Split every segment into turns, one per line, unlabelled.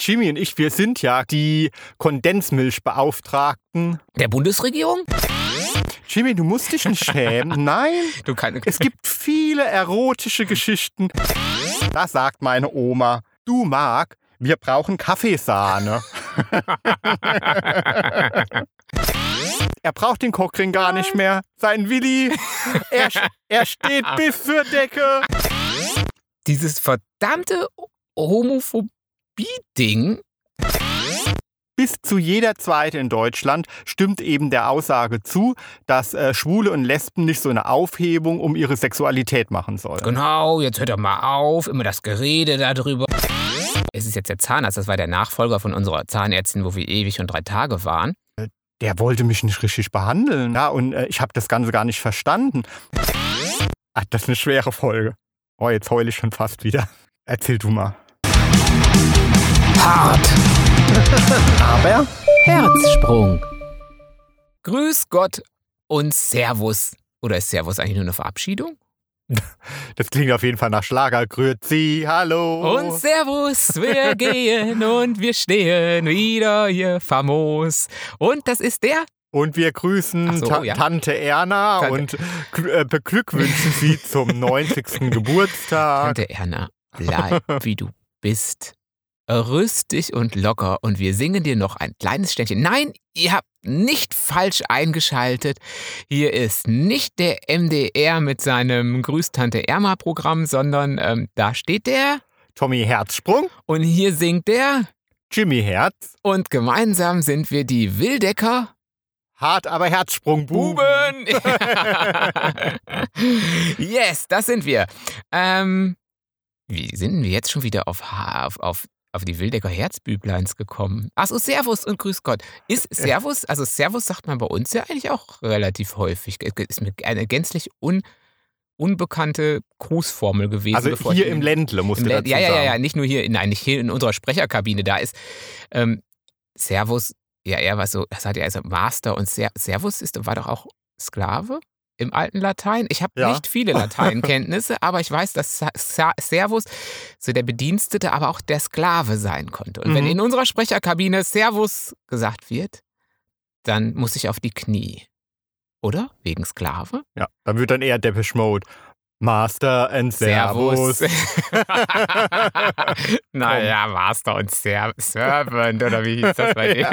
Jimmy und ich, wir sind ja die Kondensmilchbeauftragten.
Der Bundesregierung?
Jimmy, du musst dich nicht schämen. Nein.
Du kann,
Es gibt viele erotische Geschichten. Da sagt meine Oma, du Marc, wir brauchen Kaffeesahne. er braucht den Cockring gar nicht mehr. Sein Willi, er, er steht bis zur Decke.
Dieses verdammte Homophobie-Ding.
Bis zu jeder Zweite in Deutschland stimmt eben der Aussage zu, dass äh, Schwule und Lesben nicht so eine Aufhebung um ihre Sexualität machen sollen.
Genau, jetzt hört doch mal auf, immer das Gerede darüber. Es ist jetzt der Zahnarzt, das war der Nachfolger von unserer Zahnärztin, wo wir ewig und drei Tage waren.
Der wollte mich nicht richtig behandeln. Ja, und äh, ich habe das Ganze gar nicht verstanden. Ach, das ist eine schwere Folge. Oh, jetzt heule ich schon fast wieder. Erzähl du mal.
Hart.
Aber
Herzsprung. Grüß Gott und Servus. Oder ist Servus eigentlich nur eine Verabschiedung?
das klingt auf jeden Fall nach Schlager. Grüezi, hallo.
Und Servus, wir gehen und wir stehen wieder hier famos. Und das ist der
Und wir grüßen
so,
Ta
ja.
Tante Erna
Tante-
und äh, beglückwünschen sie zum 90. Geburtstag.
Tante Erna. Bleib wie du bist. Rüstig und locker und wir singen dir noch ein kleines Ständchen. Nein, ihr habt nicht falsch eingeschaltet. Hier ist nicht der MDR mit seinem Grüß Tante Erma Programm, sondern ähm, da steht der
Tommy Herzsprung,
und hier singt der
Jimmy Herz,
und gemeinsam sind wir die Wildecker
hart aber Herzsprung, Buben.
Yes, das sind wir. Ähm, wie sind wir jetzt schon wieder auf, auf, auf, auf die Wildecker Herzbübleins gekommen? Achso, Servus und Grüß Gott. Ist Servus, also Servus sagt man bei uns ja eigentlich auch relativ häufig. Ist mir eine gänzlich un, unbekannte Grußformel gewesen.
Also hier im Ländle,
im
du
Lä-
dazu
ja, ja, ja,
sagen.
ja, nicht nur hier, nein, nicht hier in unserer Sprecherkabine, da ist ähm, Servus, ja, er war so, das hat ja also Master und Ser Servus ist, war doch auch Sklave im alten Latein. Ich habe
Ja.
nicht viele Lateinkenntnisse, aber ich weiß, dass Servus so der Bedienstete, aber auch der Sklave sein konnte. Und wenn
Mhm.
in unserer Sprecherkabine Servus gesagt wird, dann muss ich auf die Knie. Oder? Wegen Sklave?
Ja, dann wird dann eher Depeche Mode. Master and Servus.
naja, Master und Ser Servant, oder wie hieß das bei dir?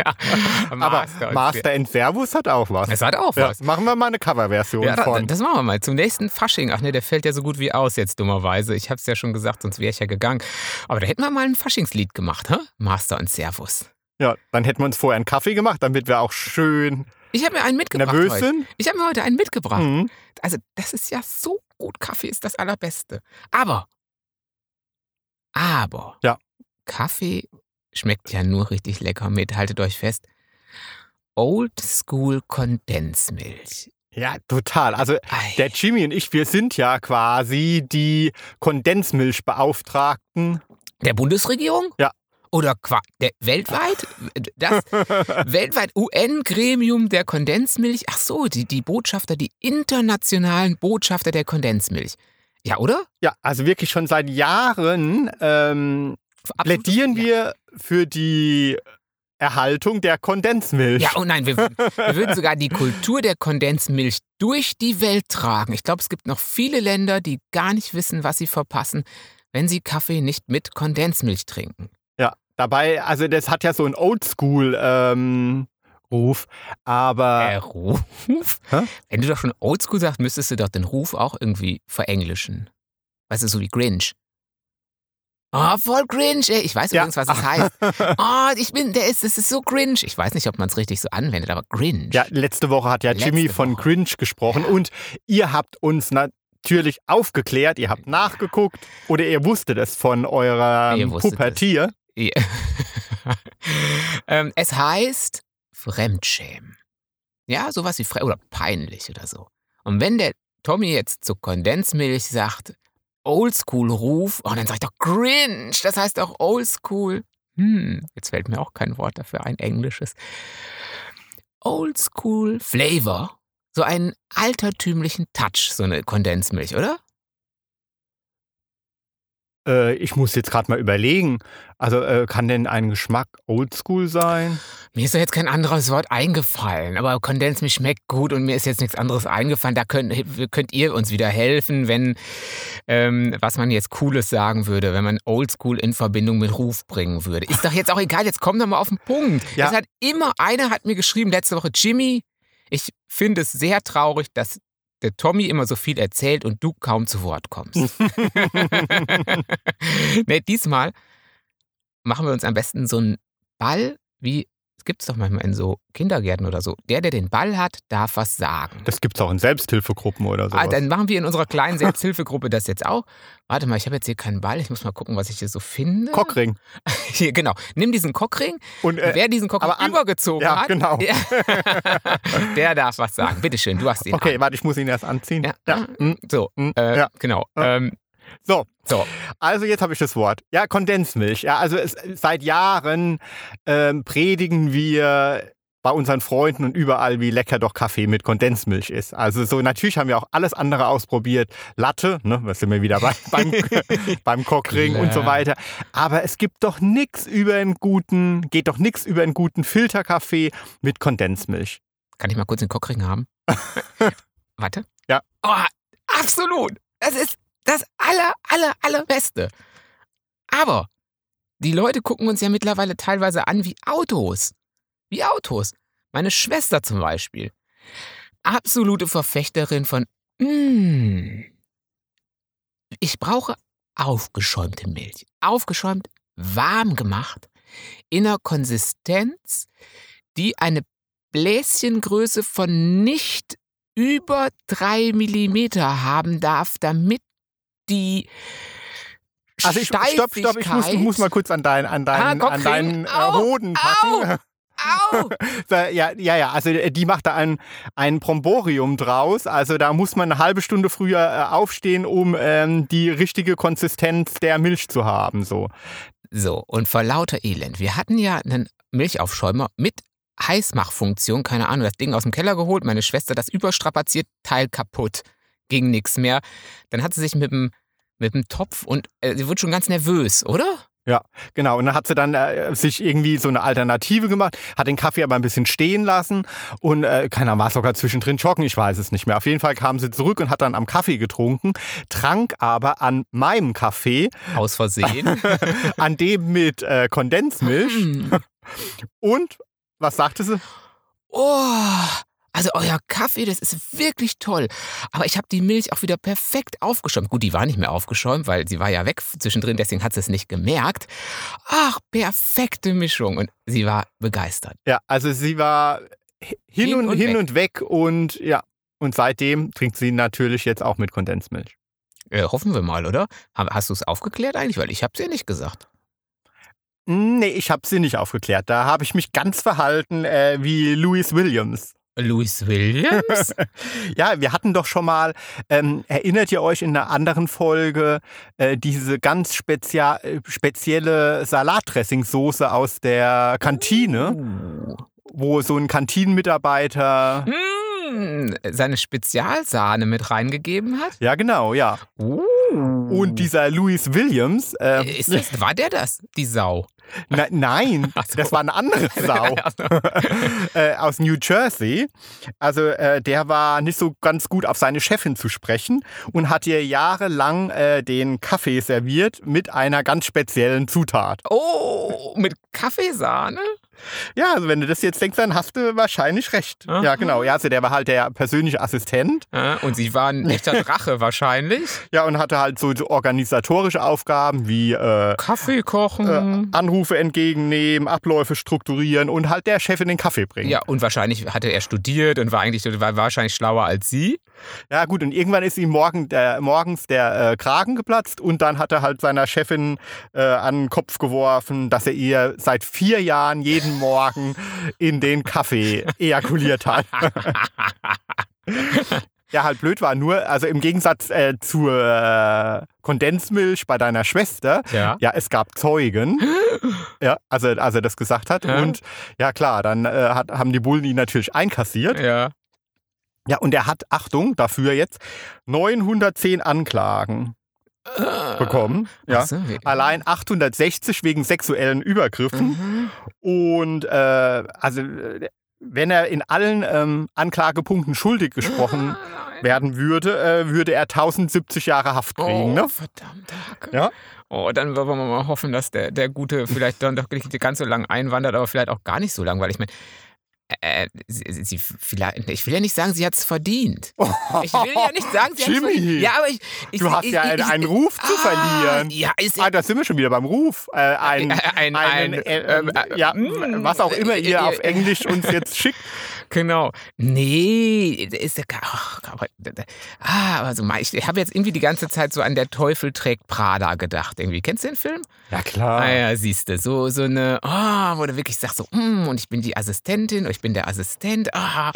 Aber
und
Master and Servus hat auch was.
Es hat auch
Ja,
was.
machen wir mal eine Coverversion
Ja,
von.
das machen wir mal. Zum nächsten Fasching. Ach nee, der fällt ja so gut wie aus jetzt, dummerweise. Ich hab's ja schon gesagt, sonst wäre ich ja gegangen. Aber da hätten wir mal ein Faschingslied gemacht, hä? Master und Servus.
Ja, dann hätten wir uns vorher einen Kaffee gemacht, damit wir auch schön
Ich habe mir einen mitgebracht
nervös
heute.
sind.
Ich habe mir heute einen mitgebracht.
Mhm.
Also, das ist ja so gut. Kaffee ist das Allerbeste. Aber, aber,
Ja.
Kaffee schmeckt ja nur richtig lecker mit, haltet euch fest. Old School Kondensmilch.
Ja, total. Also
Ei.
der Jimmy und ich, wir sind ja quasi die Kondensmilchbeauftragten.
Der Bundesregierung?
Ja.
Oder qua der weltweit? Das weltweit UN-Gremium der Kondensmilch? Ach so, die, die Botschafter, die internationalen Botschafter der Kondensmilch. Ja, oder?
Ja, also wirklich schon seit Jahren ähm, plädieren wir für die Erhaltung der Kondensmilch.
Ja, oh nein, wir, wir würden sogar die Kultur der Kondensmilch durch die Welt tragen. Ich glaube, es gibt noch viele Länder, die gar nicht wissen, was sie verpassen, wenn sie Kaffee nicht mit Kondensmilch trinken.
Ja, dabei, also das hat ja so einen Oldschool ähm, Ruf, aber
Der Ruf?
Hä?
Wenn du doch schon Oldschool sagst, müsstest du doch den Ruf auch irgendwie verenglischen. Weißt du, so wie Grinch. Oh, voll Grinch, ey. Ich weiß
Ja.
übrigens, was es heißt. Oh, ich bin, der ist, es ist so Grinch. Ich weiß nicht, ob man es richtig so anwendet, aber Grinch.
ja, letzte Woche hat ja
Letzte
Jimmy von
Woche.
Cringe gesprochen und ihr habt uns natürlich aufgeklärt, ihr habt nachgeguckt oder ihr wusstet es von eurer Pubertier.
Ja. ähm, es heißt Fremdschämen. Ja, sowas wie Fre oder peinlich oder so. Und wenn der Tommy jetzt zu Kondensmilch sagt, Oldschool-Ruf, oh, dann sag ich doch Grinch, das heißt auch Oldschool. Hm, jetzt fällt mir auch kein Wort dafür ein, englisches. Oldschool Flavor. So einen altertümlichen Touch, so eine Kondensmilch, oder?
Äh, ich muss jetzt gerade mal überlegen. Also äh, kann denn ein Geschmack oldschool sein?
Mir ist ja jetzt kein anderes Wort eingefallen, aber Kondensmilch schmeckt gut und mir ist jetzt nichts anderes eingefallen. Da könnt, könnt ihr uns wieder helfen, wenn, ähm, was man jetzt Cooles sagen würde, wenn man Oldschool in Verbindung mit Ruf bringen würde. Ist doch jetzt auch egal, jetzt komm doch mal auf den Punkt.
Ja.
Es hat immer, einer hat mir geschrieben letzte Woche, Jimmy, ich finde es sehr traurig, dass der Tommy immer so viel erzählt und du kaum zu Wort kommst. nee, diesmal machen wir uns am besten so einen Ball, wie gibt es doch manchmal in so Kindergärten oder so. Der, der den Ball hat, darf was sagen.
Das gibt es auch in Selbsthilfegruppen oder so.
Ah, dann machen wir in unserer kleinen Selbsthilfegruppe das jetzt auch. Warte mal, ich habe jetzt hier keinen Ball. Ich muss mal gucken, was ich hier so finde.
Cockring.
Hier, genau. Nimm diesen Cockring.
Und, äh,
Wer diesen Cockring
an-
übergezogen
ja,
hat,
genau.
der, der darf was sagen. Bitte schön, du hast ihn.
Okay,
an.
warte, ich muss ihn erst anziehen.
Ja.
Ja. hm,
So,
hm,
äh,
ja.
genau. Ähm,
So,
so,
also jetzt habe ich das Wort. Ja, Kondensmilch. Ja, also es, seit Jahren ähm, predigen wir bei unseren Freunden und überall, wie lecker doch Kaffee mit Kondensmilch ist. Also so natürlich haben wir auch alles andere ausprobiert. Latte, ne, da sind wir wieder bei, beim, beim Cockring und so weiter. Aber es gibt doch nichts über einen guten, geht doch nichts über einen guten Filterkaffee mit Kondensmilch.
kann ich mal kurz den Cockring haben? Warte.
Ja.
Oh, absolut. Das ist das aller, aller, allerbeste. Aber die Leute gucken uns ja mittlerweile teilweise an wie Autos. Wie Autos. Meine Schwester zum Beispiel. Absolute Verfechterin von, mm, ich brauche aufgeschäumte Milch. Aufgeschäumt, warm gemacht, in einer Konsistenz, die eine Bläschengröße von nicht über drei Millimeter haben darf, damit die
Also ich, stopp, stopp, ich muss, muss mal kurz an, dein, an deinen,
Ah,
an
Cockring.
deinen äh,
Au,
Hoden packen.
Au!
So, Ja, ja, ja, also äh, die macht da ein, ein Bromborium draus. Also da muss man eine halbe Stunde früher äh, aufstehen, um ähm, die richtige Konsistenz der Milch zu haben. So.
So, und vor lauter Elend. Wir hatten ja einen Milchaufschäumer mit Heißmachfunktion, keine Ahnung, das Ding aus dem Keller geholt, meine Schwester das überstrapaziert, Teil kaputt, ging nichts mehr. Dann hat sie sich mit dem, mit dem Topf und äh, sie wird schon ganz nervös, oder?
Genau, und dann hat sie dann äh, sich irgendwie so eine Alternative gemacht, hat den Kaffee aber ein bisschen stehen lassen und äh, keiner war sogar zwischendrin joggen, ich weiß es nicht mehr. Auf jeden Fall kam sie zurück und hat dann am Kaffee getrunken, trank aber an meinem Kaffee,
Aus Versehen.
an dem mit äh, Kondensmilch
Hm.
und was sagte sie?
Oh, also euer Kaffee, das ist wirklich toll. Aber ich habe die Milch auch wieder perfekt aufgeschäumt. Gut, die war nicht mehr aufgeschäumt, weil sie war ja weg zwischendrin, deswegen hat sie es nicht gemerkt. Ach, perfekte Mischung. Und sie war begeistert.
Ja, also sie war hin,
Hin
und,
und
hin
weg.
und weg und ja. Und seitdem trinkt sie natürlich jetzt auch mit Kondensmilch.
Äh, hoffen wir mal, oder? Ha- Hast du es aufgeklärt eigentlich? Weil ich habe es ja nicht gesagt.
Nee, ich habe sie nicht aufgeklärt. Da habe ich mich ganz verhalten äh, wie Louis Williams.
Louis Williams?
Ja, wir hatten doch schon mal, ähm, erinnert ihr euch in einer anderen Folge, äh, diese ganz spezia äh, spezielle Salatdressingsoße aus der Kantine,
Uh.
wo so ein Kantinenmitarbeiter.
Mm, seine Spezialsahne mit reingegeben hat?
Ja, genau, ja.
Uh.
Und dieser Louis Williams, äh,
Ist das, war der das, die Sau?
Na, nein,
so.
das war eine andere Sau. äh, aus New Jersey. Also äh, der war nicht so ganz gut auf seine Chefin zu sprechen und hat ihr jahrelang äh, den Kaffee serviert mit einer ganz speziellen Zutat.
Oh, mit Kaffeesahne?
Ja, also wenn du das jetzt denkst, dann hast du wahrscheinlich recht.
Aha.
Ja, genau. Ja, also der war halt der persönliche Assistent.
Ja, und sie war ein echter Drache wahrscheinlich.
Ja, und hatte halt so, so organisatorische Aufgaben wie äh,
Kaffee kochen.
äh, Anrufe entgegennehmen, Abläufe strukturieren und halt der Chefin den Kaffee bringen.
ja, und wahrscheinlich hatte er studiert und war eigentlich war wahrscheinlich schlauer als sie.
Ja, gut, und irgendwann ist ihm morgen der, morgens der äh, Kragen geplatzt und dann hat er halt seiner Chefin äh, an den Kopf geworfen, dass er ihr seit vier Jahren jeden Morgen in den Kaffee ejakuliert hat. ja, halt blöd war nur, also im Gegensatz äh, zur äh, Kondensmilch bei deiner Schwester,
Ja.
ja, es gab Zeugen, ja, also als er das gesagt hat.
Ja.
Und ja, klar, dann äh, hat, haben die Bullen ihn natürlich einkassiert.
Ja.
Ja, und er hat, Achtung, dafür jetzt 910 Anklagen. Bekommen. Ja.
So,
Allein 860 wegen sexuellen Übergriffen.
Mhm.
Und äh, also äh, wenn er in allen ähm, Anklagepunkten schuldig gesprochen
Ah,
werden würde, äh, würde er 1070 Jahre Haft kriegen.
Oh,
Ne?
verdammt.
Ja.
Oh, dann wollen wir mal hoffen, dass der, der Gute vielleicht dann doch nicht ganz so lang einwandert, aber vielleicht auch gar nicht so lang, weil ich meine, äh, sie, sie, vielleicht, ich will ja nicht sagen, sie hat es verdient. Ich will ja nicht sagen, sie hat es
Jimmy,
verdient. Ja, aber ich, ich,
Du hast
ich,
ja einen, einen Ruf zu
ah,
verlieren.
Ja, ist
Ah, da sind wir schon wieder beim Ruf. Äh, ein,
ein, ein,
einen, äh,
ähm, äh,
ja,
mm,
was auch immer ihr
äh,
auf
äh,
Englisch uns jetzt schickt.
Genau. Nee, ist ja aber, ah, aber so mal, ich habe jetzt irgendwie die ganze Zeit so an der Teufel trägt Prada gedacht. Irgendwie. Kennst du den Film?
Ja, klar.
Ah ja, siehst du, so, so eine, oh, wo du wirklich sagst, so, mm, und ich bin die Assistentin, oder ich bin der Assistent, ah,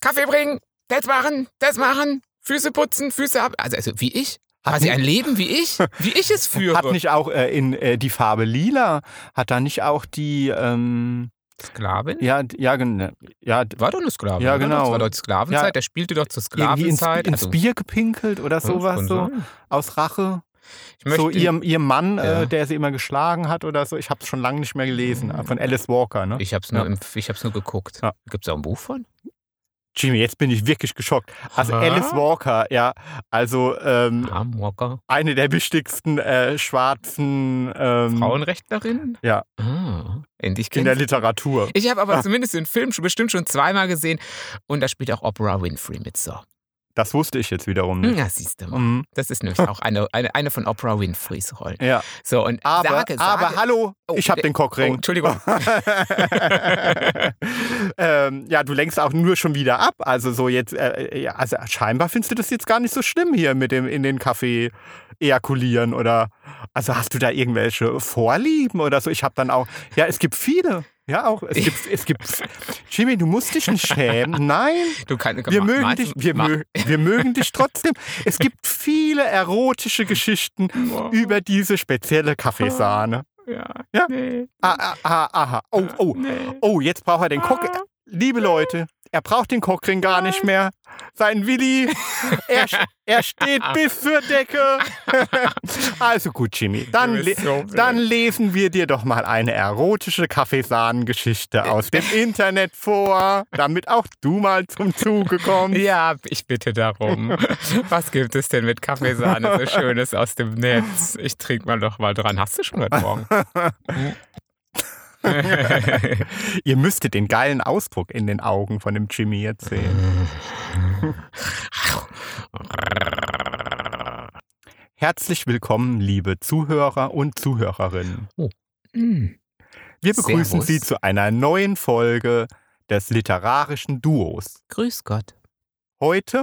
Kaffee bringen, das machen, das machen, Füße putzen, Füße ab. Also, also wie ich.
Hat
Quasi
nicht-
ein Leben wie ich, wie ich es führe.
Hat nicht auch äh, in äh, die Farbe lila, hat da nicht auch die, ähm,
Sklavin?
ja, ja, gen- ja,
War doch eine Sklavin.
Ja, genau.
Das war doch die Sklavenzeit,
Ja.
der spielte doch zur
irgendwie ins,
Sklavenzeit.
ins
also,
Bier gepinkelt oder sowas so, aus Rache.
Ich möchte,
So ihr, ihr Mann,
Ja.
äh, der sie immer geschlagen hat oder so. Ich habe es schon lange nicht mehr gelesen.
Mhm.
Von Alice Walker, ne?
ich hab's nur,
Ja.
im, ich hab's nur geguckt.
Ja.
Gibt es auch ein Buch von?
Jimmy, jetzt bin ich wirklich geschockt. Also. Alice Walker, ja, also ähm,
Walker.
eine der wichtigsten äh, schwarzen ähm,
Frauenrechtlerin?
Ja.
Ah, endlich
in der Literatur.
Ich habe aber zumindest den Film bestimmt schon zweimal gesehen und da spielt auch Oprah Winfrey mit so.
Das wusste ich jetzt wiederum nicht.
Ja, siehst du mal.
Mhm.
Das ist nämlich auch eine, eine, eine von Oprah Winfreys Rollen.
Ja,
So, und
aber,
sage, sage,
aber hallo,
Oh,
ich habe den
Oh,
Cockring.
Entschuldigung.
ähm, ja, du lenkst auch nur schon wieder ab. Also so jetzt, äh, ja, also scheinbar findest du das jetzt gar nicht so schlimm hier mit dem in den Kaffee ejakulieren oder also hast du da irgendwelche Vorlieben oder so? Ich habe dann auch, ja, es gibt viele. Ja, auch. Es gibt, es gibt. Jimmy, du musst dich nicht schämen. Nein,
Du kannst,
wir
ma-
mögen dich. Wir, mö wir mögen dich trotzdem. Es gibt viele erotische Geschichten über diese spezielle Kaffeesahne.
Ja.
Ja.
Nee.
Ah, ah, ah, aha. Oh, oh.
Nee.
Oh, jetzt braucht er den Cock.
Ah.
Liebe Leute, er braucht den Cockring gar nicht mehr. Sein Willi, er, er steht bis zur Decke. also gut, Jimmy, dann, le
so
dann lesen wir dir doch mal eine erotische Kaffeesahnengeschichte aus dem Internet vor, damit auch du mal zum Zuge kommst.
Ja, ich bitte darum. Was gibt es denn mit Kaffeesahne so Schönes aus dem Netz? Ich trinke mal doch mal dran. Hast du schon heute Morgen?
Ihr müsstet den geilen Ausdruck in den Augen von dem Jimmy jetzt sehen. Herzlich willkommen, liebe Zuhörer und Zuhörerinnen.
Hm.
Wir begrüßen
Servus.
Sie zu einer neuen Folge des literarischen Duos.
Grüß Gott.
Heute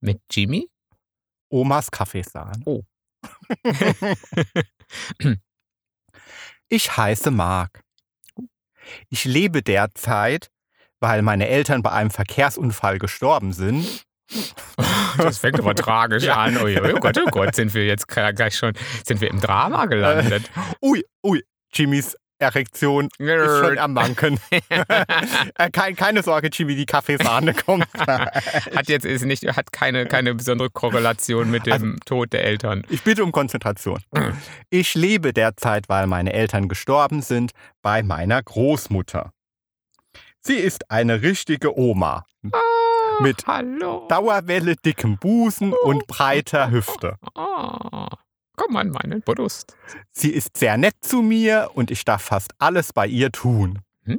Mit Jimmy?
Omas Kaffeesahne.
Oh.
ich heiße Marc. Ich lebe derzeit, weil meine Eltern bei einem Verkehrsunfall gestorben sind.
Das fängt aber tragisch
Ja.
an. Oh, oh Gott, oh Gott, sind wir jetzt gleich schon, sind wir im Drama gelandet.
Ui, ui, Jimmys Erektion ist schon am Manken. Äh, kein, keine Sorge, Jimmy, die Kaffeesahne kommt.
hat jetzt ist nicht, hat keine, keine besondere Korrelation mit dem
Also
Tod der Eltern.
Ich bitte um Konzentration. Ich lebe derzeit, weil meine Eltern gestorben sind, bei meiner Großmutter. Sie ist eine richtige Oma. Mit
Hallo.
Dauerwelle, dickem Busen und breiter Hüfte.
Oh, komm an meinen Brust.
Sie ist sehr nett zu mir und ich darf fast alles bei ihr tun.
Hm,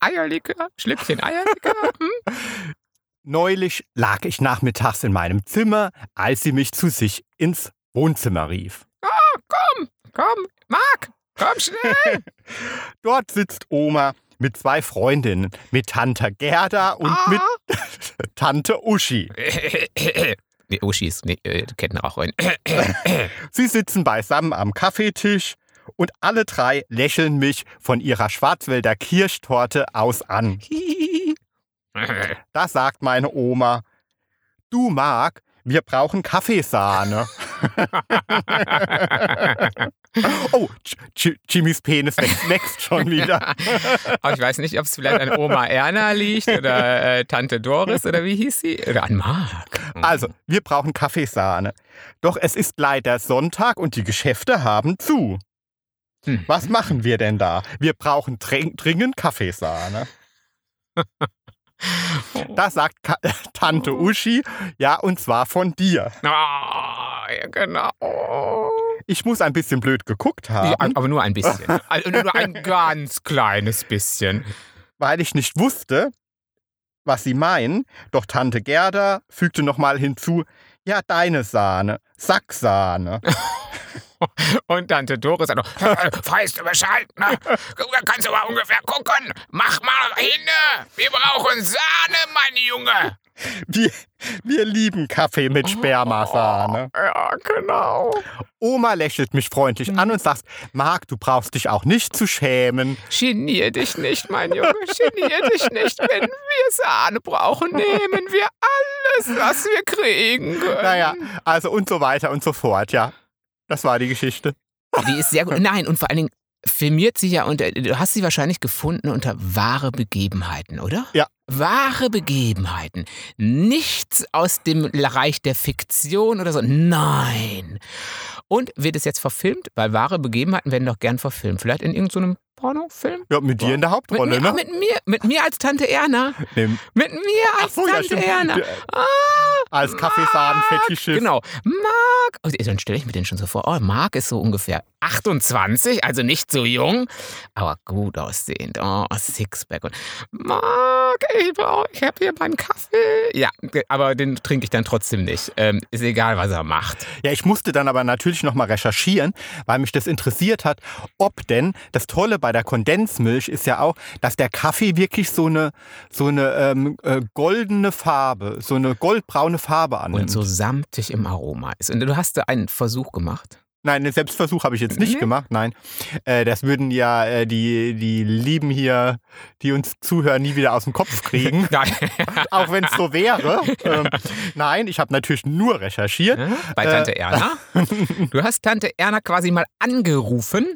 Eierlikör, Schlückchen Eierlikör. Hm?
Neulich lag ich nachmittags in meinem Zimmer, als sie mich zu sich ins Wohnzimmer rief.
Komm, Marc, komm schnell.
Dort sitzt Oma mit zwei Freundinnen, mit Tante Gerda und mit Tante Uschi.
Nee, Uschis, nee, äh, Kettenraucherin.
Sie sitzen beisammen am Kaffeetisch und alle drei lächeln mich von ihrer Schwarzwälder Kirschtorte aus an. Da sagt meine Oma, du Marc, wir brauchen Kaffeesahne. oh, J Jimmys Penis wächst, wächst schon wieder.
Aber ich weiß nicht, ob es vielleicht an Oma Erna liegt oder äh, Tante Doris oder wie hieß sie? Oder an Mark.
Also, wir brauchen Kaffeesahne. Doch es ist leider Sonntag und die Geschäfte haben zu.
Hm.
Was machen wir denn da? Wir brauchen dringend Kaffeesahne. Das sagt Ka Tante Uschi, ja, und zwar von dir.
Ah, ja, genau.
Ich muss ein bisschen blöd geguckt haben.
Ja, aber nur ein bisschen. also nur ein ganz kleines bisschen.
Weil ich nicht wusste, was sie meinen. Doch Tante Gerda fügte nochmal hinzu, ja, deine Sahne, Sacksahne.
Und Tante Doris sagt noch, weißt du Bescheid, ne? Kannst du mal ungefähr gucken? Mach mal hin, wir brauchen Sahne, mein Junge.
Wir, wir lieben Kaffee mit Spermasahne.
Ja, genau.
Oma lächelt mich freundlich an und sagt, Marc, du brauchst dich auch nicht zu schämen.
Genier dich nicht, mein Junge, genier dich nicht. Wenn wir Sahne brauchen, nehmen wir alles, was wir kriegen können.
Naja, also und so weiter und so fort, ja. Das war die Geschichte.
Die ist sehr gut. Nein, und vor allen Dingen filmiert sie ja unter, du hast sie wahrscheinlich gefunden unter wahre Begebenheiten, oder?
Ja.
Wahre Begebenheiten. Nichts aus dem Reich der Fiktion oder so. Nein. Und wird es jetzt verfilmt? Weil wahre Begebenheiten werden doch gern verfilmt. Vielleicht in irgendeinem Pornofilm?
Ja, mit dir in der Hauptrolle,
mit mir,
ne?
Mit mir, mit mir als Tante Erna.
Nee.
Mit mir als
so, ja,
Tante
stimmt.
Erna.
Ja.
Ah,
Als Kaffeesaden-Fetischist.
Genau. Marc. Oh, dann stelle ich mir den schon so vor. Oh, Marc ist so ungefähr 28, also nicht so jung, aber gut aussehend. Oh, Sixpack. Und Marc, ich, brauch- ich habe hier meinen Kaffee. Ja, aber den trinke ich dann trotzdem nicht. Ähm, ist egal, was er macht.
Ja, ich musste dann aber natürlich nochmal recherchieren, weil mich das interessiert hat, ob denn, das Tolle bei der Kondensmilch ist ja auch, dass der Kaffee wirklich so eine, so eine ähm, äh, goldene Farbe, so eine goldbraune Farbe annimmt.
Und so samtig im Aroma ist. Und du hast einen Versuch gemacht.
Nein, den Selbstversuch habe ich jetzt nicht
Nee.
gemacht, nein. Äh, das würden ja äh, die, die Lieben hier, die uns zuhören, nie wieder aus dem Kopf kriegen.
Nein.
auch wenn es so wäre. Ähm, nein, ich habe natürlich nur recherchiert.
Bei
Äh,
Tante Erna. Du hast Tante Erna quasi mal angerufen.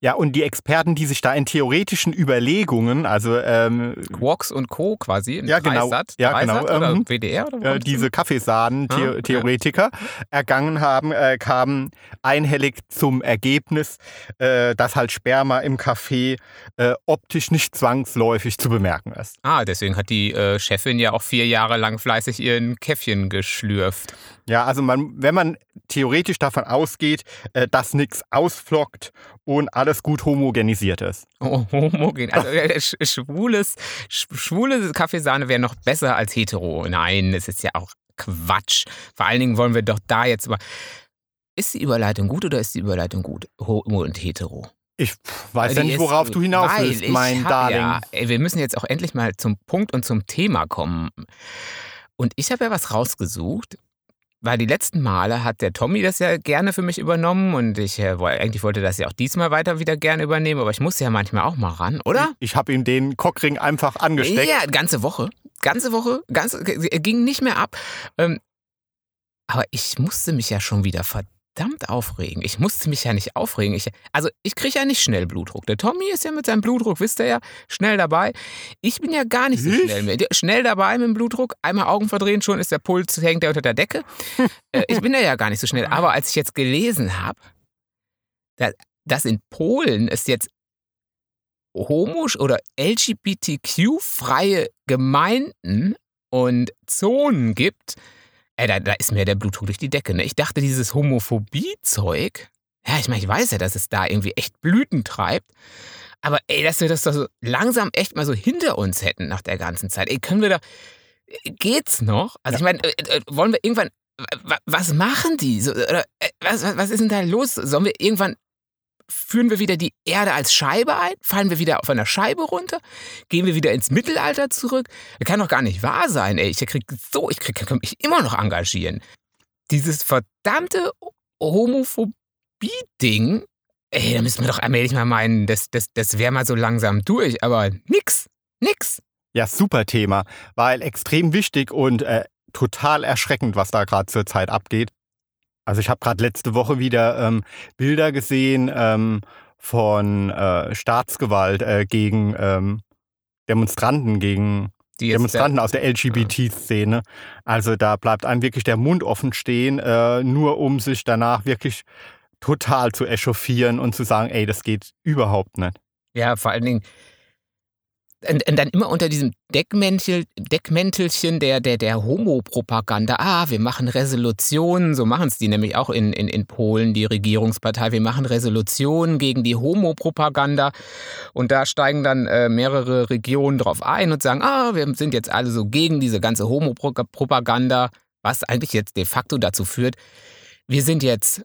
Ja, und die Experten, die sich da in theoretischen Überlegungen, also ähm,
Quarks und Co. quasi. In
Ja, genau.
Dreisat,
Ja,
Dreisat
genau.
Oder
Ähm,
WDR oder
äh, diese Kaffeesaden-Theoretiker ergangen haben, äh, kamen einhellig zum Ergebnis, äh, dass halt Sperma im Kaffee äh, optisch nicht zwangsläufig zu bemerken ist.
Ah, deswegen hat die äh, Chefin ja auch vier Jahre lang fleißig ihren Käffchen geschlürft.
Ja, also man, wenn man theoretisch davon ausgeht, äh, dass nichts ausflockt und alles gut homogenisiert ist.
Oh, homogen. Also äh, sch schwules, sch schwule Kaffeesahne wäre noch besser als hetero. Nein, es ist ja auch Quatsch. Vor allen Dingen wollen wir doch da jetzt mal. Ist die Überleitung gut oder ist die Überleitung gut? Homo und hetero.
Ich weiß ja
Die
nicht, worauf du hinaus willst,
ich
mein Darling.
Ja, wir müssen jetzt auch endlich mal zum Punkt und zum Thema kommen. Und ich habe ja was rausgesucht, weil die letzten Male hat der Tommy das ja gerne für mich übernommen und ich äh, eigentlich wollte das ja auch diesmal weiter wieder gerne übernehmen, aber ich muss ja manchmal auch mal ran, oder?
Ich habe ihm den Cockring einfach angesteckt.
Ja, ganze Woche. Ganze Woche, ganz, er ging nicht mehr ab. Ähm, aber ich musste mich ja schon wieder verdammt aufregen. Ich musste mich ja nicht aufregen. Ich, also ich kriege ja nicht schnell Blutdruck. Der Tommy ist ja mit seinem Blutdruck, wisst ihr ja, schnell dabei. Ich bin ja gar nicht so schnell mehr. Schnell dabei mit dem Blutdruck, einmal Augen verdrehen, schon ist der Puls, hängt er unter der Decke. Äh, ich bin ja gar nicht so schnell. Aber als ich jetzt gelesen habe, dass in Polen es jetzt homisch oder LGBTQ-freie Gemeinden und Zonen gibt, ey, da, da ist mir der Blutdruck durch die Decke. Ne? Ich dachte, dieses Homophobie-Zeug, ja, ich meine, ich weiß ja, dass es da irgendwie echt Blüten treibt, aber ey, dass wir das doch so langsam echt mal so hinter uns hätten nach der ganzen Zeit. Ey, können wir da, geht's noch? Also ich meine, äh, äh, wollen wir irgendwann, wa- was machen die? So, oder, äh, was, was, was ist denn da los? Sollen wir irgendwann Führen wir wieder die Erde als Scheibe ein? Fallen wir wieder auf einer Scheibe runter? Gehen wir wieder ins Mittelalter zurück? Das kann doch gar nicht wahr sein, ey. Ich krieg so, ich krieg, kann mich immer noch engagieren. Dieses verdammte Homophobie-Ding, ey, da müssen wir doch allmählich mal meinen, das, das, das wäre mal so langsam durch, aber nix, nix.
Ja, super Thema, weil extrem wichtig und äh, total erschreckend, was da gerade zur Zeit abgeht. Also ich habe gerade letzte Woche wieder ähm, Bilder gesehen ähm, von äh, Staatsgewalt äh, gegen ähm, Demonstranten, gegen Demonstranten aus der LGBT-Szene. Also da bleibt einem wirklich der Mund offen stehen, äh, nur um sich danach wirklich total zu echauffieren und zu sagen, ey, das geht überhaupt nicht.
Ja, vor allen Dingen, und, und dann immer unter diesem Deckmäntel, Deckmäntelchen der, der, der Homopropaganda. Ah, wir machen Resolutionen, so machen es die nämlich auch in, in, in Polen, die Regierungspartei. Wir machen Resolutionen gegen die Homopropaganda. Und da steigen dann äh, mehrere Regionen drauf ein und sagen, ah, wir sind jetzt alle so gegen diese ganze Homopropaganda, was eigentlich jetzt de facto dazu führt, wir sind jetzt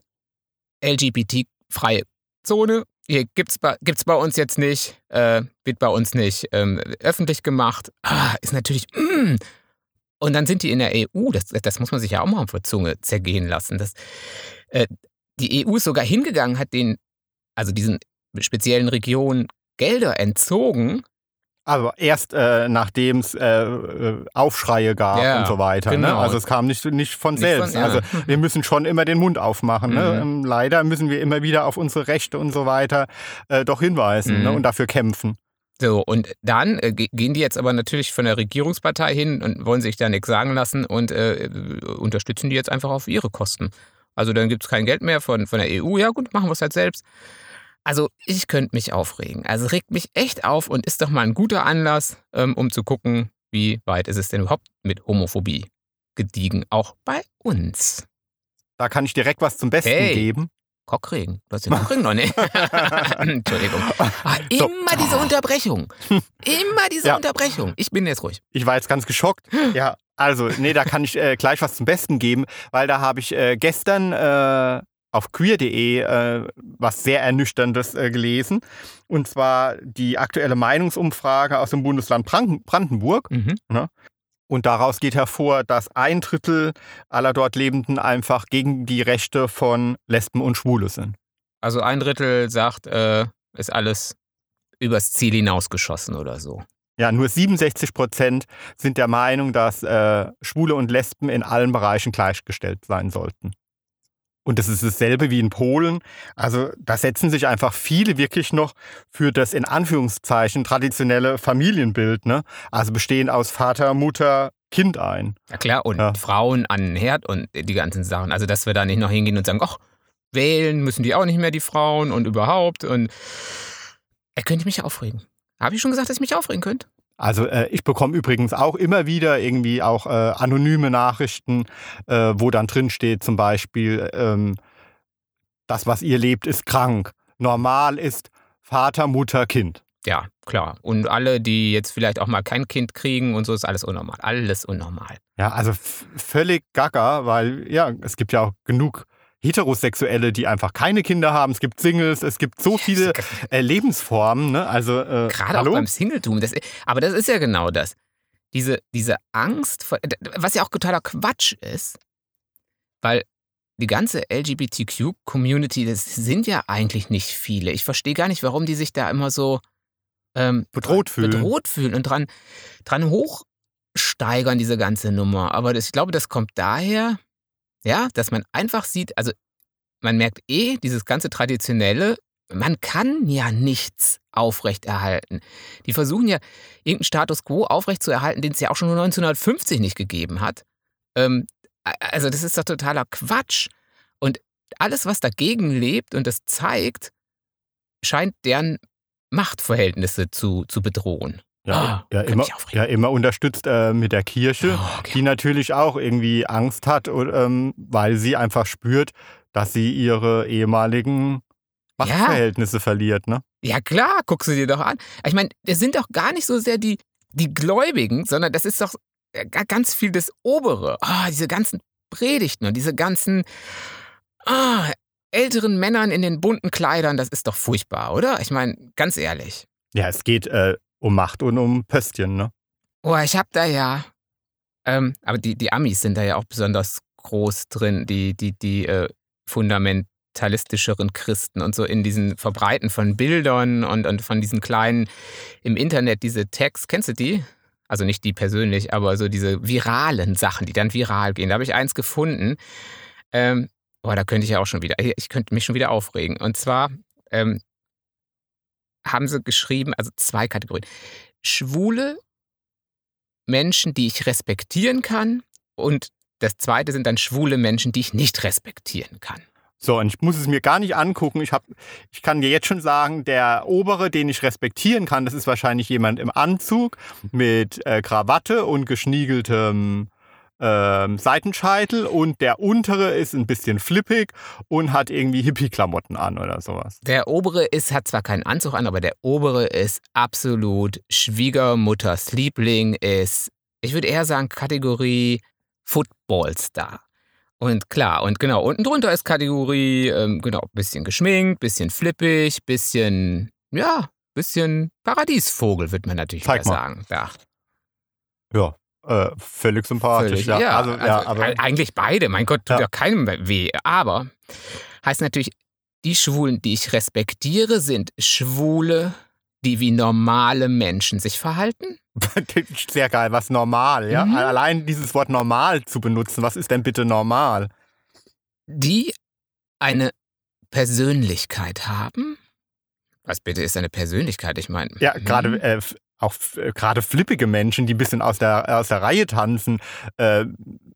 LGBT-freie Zone hier gibt's bei, gibt's bei uns jetzt nicht, äh, wird bei uns nicht ähm, öffentlich gemacht. Ah, ist natürlich. Mm. Und dann sind die in der EU, das, das muss man sich ja auch mal auf der Zunge zergehen lassen. Das, äh, die EU ist sogar hingegangen, hat den, also diesen speziellen Regionen Gelder entzogen,
aber erst äh, nachdem es äh, äh, Aufschreie gab ja, und so weiter. Ne? Genau. Ne? Also es kam nicht, nicht von nicht selbst. Von, ja. Also wir müssen schon immer den Mund aufmachen. Ne? Mhm. Ne? Ähm, leider müssen wir immer wieder auf unsere Rechte und so weiter äh, doch hinweisen ne? mhm. ne? und dafür kämpfen.
So, und dann äh, gehen die jetzt aber natürlich von der Regierungspartei hin und wollen sich da nichts sagen lassen und äh, unterstützen die jetzt einfach auf ihre Kosten. Also dann gibt es kein Geld mehr von, von der EU. Ja gut, machen wir es halt selbst. Also ich könnte mich aufregen. Also regt mich echt auf und ist doch mal ein guter Anlass, ähm, um zu gucken, wie weit ist es denn überhaupt mit Homophobie gediegen, auch bei uns.
Da kann ich direkt was zum Besten hey. geben.
Kockregen. Du hast den Kockregen noch nicht. Entschuldigung. Ah, immer so. diese Unterbrechung. Immer diese ja. Unterbrechung. Ich bin jetzt ruhig.
Ich war jetzt ganz geschockt. Ja, also, nee, da kann ich äh, gleich was zum Besten geben, weil da habe ich äh, gestern äh, auf queer.de äh, was sehr Ernüchterndes äh, gelesen. Und zwar die aktuelle Meinungsumfrage aus dem Bundesland Brandenburg. Mhm. Ne? Und daraus geht hervor, dass ein Drittel aller dort Lebenden einfach gegen die Rechte von Lesben und Schwule sind.
Also ein Drittel sagt, äh, ist alles übers Ziel hinausgeschossen oder so.
Ja, nur 67 Prozent sind der Meinung, dass äh, Schwule und Lesben in allen Bereichen gleichgestellt sein sollten. Und das ist dasselbe wie in Polen. Also da setzen sich einfach viele wirklich noch für das in Anführungszeichen traditionelle Familienbild, ne? Also bestehend aus Vater, Mutter, Kind ein.
Ja klar, und ja. Frauen an den Herd und die ganzen Sachen. Also dass wir da nicht noch hingehen und sagen, ach, wählen müssen die auch nicht mehr, die Frauen und überhaupt. Und er könnte mich aufregen. Habe ich schon gesagt, dass ich mich aufregen könnte?
Also äh, ich bekomme übrigens auch immer wieder irgendwie auch äh, anonyme Nachrichten, äh, wo dann drin steht zum Beispiel, ähm, das, was ihr lebt, ist krank. Normal ist Vater, Mutter, Kind.
Ja, klar. Und alle, die jetzt vielleicht auch mal kein Kind kriegen und so, ist alles unnormal. Alles unnormal.
Ja, also völlig gaga, weil ja, es gibt ja auch genug Heterosexuelle, die einfach keine Kinder haben. Es gibt Singles, es gibt so viele äh, Lebensformen. Ne? Also, äh,
Gerade hallo? auch beim Singletum. Das, aber das ist ja genau das. Diese, diese Angst, vor, was ja auch totaler Quatsch ist, weil die ganze LGBTQ-Community, das sind ja eigentlich nicht viele. Ich verstehe gar nicht, warum die sich da immer so
ähm, bedroht fühlen.
Bedroht fühlen und dran, dran hochsteigern, diese ganze Nummer. Aber das, ich glaube, das kommt daher, ja, dass man einfach sieht, also man merkt eh, dieses ganze Traditionelle, man kann ja nichts aufrechterhalten. Die versuchen ja, irgendeinen Status quo aufrechtzuerhalten, den es ja auch schon 1950 nicht gegeben hat. Ähm, also das ist doch totaler Quatsch. Und alles, was dagegen lebt und das zeigt, scheint deren Machtverhältnisse zu, zu bedrohen.
Ja, oh, ja, immer, ja, immer unterstützt äh, mit der Kirche, oh, okay. die natürlich auch irgendwie Angst hat, ähm, weil sie einfach spürt, dass sie ihre ehemaligen Machtverhältnisse ja. verliert. Ne?
Ja, klar, guck sie dir doch an. Ich meine, das sind doch gar nicht so sehr die, die Gläubigen, sondern das ist doch äh, ganz viel das Obere. Oh, diese ganzen Predigten und diese ganzen oh, älteren Männern in den bunten Kleidern, das ist doch furchtbar, oder? Ich meine, ganz ehrlich.
Ja, es geht äh, um Macht und um Pöstchen, ne?
Oh, ich hab da ja. Ähm, aber die, die Amis sind da ja auch besonders groß drin, die, die, die äh, fundamentalistischeren Christen und so in diesen Verbreiten von Bildern und, und von diesen kleinen im Internet, diese Tags, kennst du die? Also nicht die persönlich, aber so diese viralen Sachen, die dann viral gehen. Da habe ich eins gefunden. Ähm, boah, da könnte ich ja auch schon wieder, ich könnte mich schon wieder aufregen. Und zwar ähm, haben sie geschrieben, also zwei Kategorien. Schwule Menschen, die ich respektieren kann und das zweite sind dann schwule Menschen, die ich nicht respektieren kann.
So, und ich muss es mir gar nicht angucken. Ich, hab, ich kann dir jetzt schon sagen, der obere, den ich respektieren kann, das ist wahrscheinlich jemand im Anzug mit äh, Krawatte und geschniegeltem ähm, Seitenscheitel und der untere ist ein bisschen flippig und hat irgendwie Hippie-Klamotten an oder sowas.
Der obere ist, hat zwar keinen Anzug an, aber der obere ist absolut Schwiegermutters Liebling, ist, ich würde eher sagen, Kategorie Footballstar. Und klar, und genau, unten drunter ist Kategorie, ähm, genau, bisschen geschminkt, bisschen flippig, bisschen, ja, bisschen Paradiesvogel, wird man natürlich
Zeig mal.
sagen. Ja,
Ja, äh, völlig sympathisch.
völlig,
ja.
ja,
also, ja,
also
aber
eigentlich beide, mein Gott, tut
Ja.
ja keinem weh. Aber heißt natürlich, die Schwulen, die ich respektiere, sind Schwule, die wie normale Menschen sich verhalten.
sehr geil, was normal, ja?
Mhm.
Allein dieses Wort normal zu benutzen, was ist denn bitte normal?
die eine Persönlichkeit haben. Was bitte ist eine Persönlichkeit? Ich meine,
Ja,
hm,
gerade äh, f- auch äh, gerade flippige Menschen, die ein bisschen aus der, aus der Reihe tanzen, äh,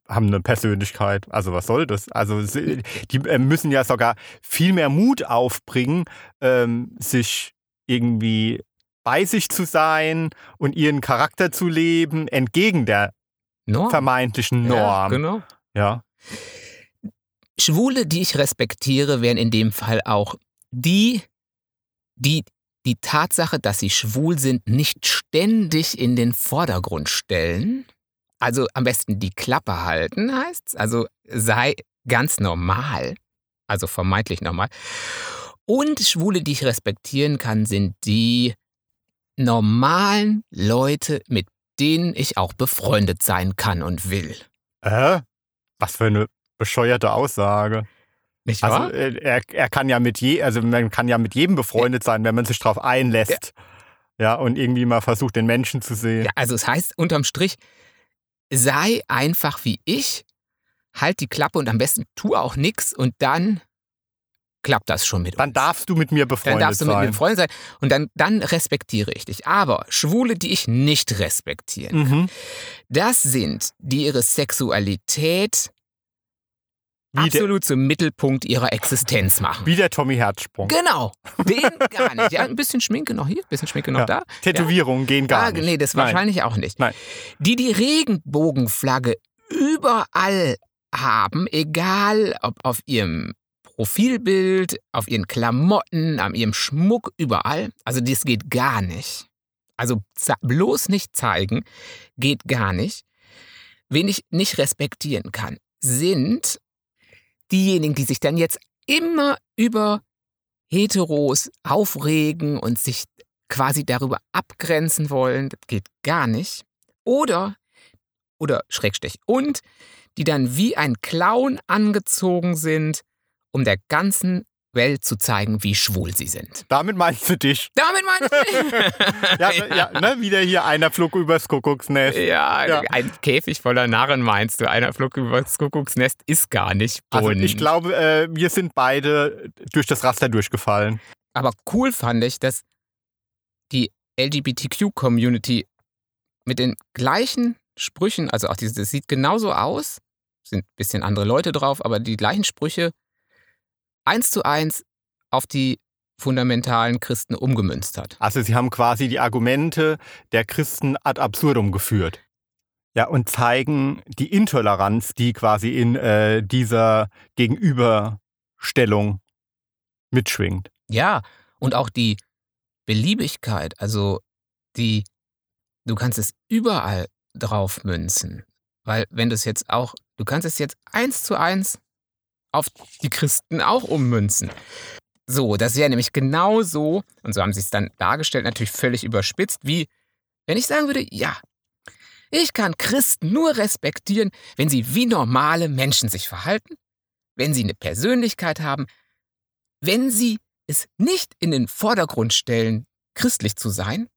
haben eine Persönlichkeit. Also was soll das? Also sie- die äh, müssen ja sogar viel mehr Mut aufbringen, ähm, sich irgendwie bei sich zu sein und ihren Charakter zu leben, entgegen der
Norm.
vermeintlichen
Ja,
Norm.
genau.
Ja,
Schwule, die ich respektiere, wären in dem Fall auch die, die die Tatsache, dass sie schwul sind, nicht ständig in den Vordergrund stellen. Also am besten die Klappe halten, heißt's. Also sei ganz normal. Also vermeintlich normal. Und Schwule, die ich respektieren kann, sind die normalen Leute, mit denen ich auch befreundet sein kann und will.
Äh? Was für eine bescheuerte Aussage.
Nicht?
Also äh, er, er kann ja mit je, also man kann ja mit jedem befreundet sein, wenn man sich darauf einlässt. Ja. und irgendwie mal versucht, den Menschen zu sehen.
Ja, also es heißt unterm Strich, sei einfach wie ich, halt die Klappe und am besten tu auch nichts und dann klappt das schon mit
Dann
uns.
darfst du mit mir
dann
befreundet
darfst du mit
sein.
mir Freund sein und dann, dann respektiere ich dich. Aber Schwule, die ich nicht respektiere,
mhm.
das sind, die ihre Sexualität absolut zum Mittelpunkt ihrer Existenz machen.
wie der Tommy Herzsprung.
Genau, den gar nicht. Ja, ein bisschen Schminke noch hier, ein bisschen Schminke noch
Ja.
da.
Tätowierungen gehen gar
ah,
nicht.
Nee, das
Nein.
wahrscheinlich auch nicht.
Nein.
Die die Regenbogenflagge überall haben, egal ob auf ihrem Profilbild, auf ihren Klamotten, an ihrem Schmuck, überall. Also das geht gar nicht. Also bloß nicht zeigen, geht gar nicht. Wen ich nicht respektieren kann, sind diejenigen, die sich dann jetzt immer über Heteros aufregen und sich quasi darüber abgrenzen wollen. Das geht gar nicht. Oder, oder Schrägstrich, und die dann wie ein Clown angezogen sind, um der ganzen Welt zu zeigen, wie schwul sie sind.
Damit meinst du dich.
Damit meine ich.
Ja, ja. ne? Wieder hier einer flog übers Kuckucksnest.
Ja,
Ja.
ein Käfig voller Narren meinst du. Einer flog übers Kuckucksnest ist gar nicht bunt.
Also ich glaube, äh, wir sind beide durch das Raster durchgefallen.
Aber cool fand ich, dass die LGBTQ-Community mit den gleichen Sprüchen, also auch dieses, das sieht genauso aus, sind ein bisschen andere Leute drauf, aber die gleichen Sprüche eins zu eins auf die fundamentalen Christen umgemünzt hat.
Also sie haben quasi die Argumente der Christen ad absurdum geführt. Ja, und zeigen die Intoleranz, die quasi in äh, dieser Gegenüberstellung mitschwingt.
Ja, und auch die Beliebigkeit, also die, du kannst es überall drauf münzen. Weil wenn du es jetzt auch, du kannst es jetzt eins zu eins auf die Christen auch ummünzen. So, das wäre nämlich genauso, und so haben sie es dann dargestellt, natürlich völlig überspitzt, wie wenn ich sagen würde, ja, ich kann Christen nur respektieren, wenn sie wie normale Menschen sich verhalten, wenn sie eine Persönlichkeit haben, wenn sie es nicht in den Vordergrund stellen, christlich zu sein,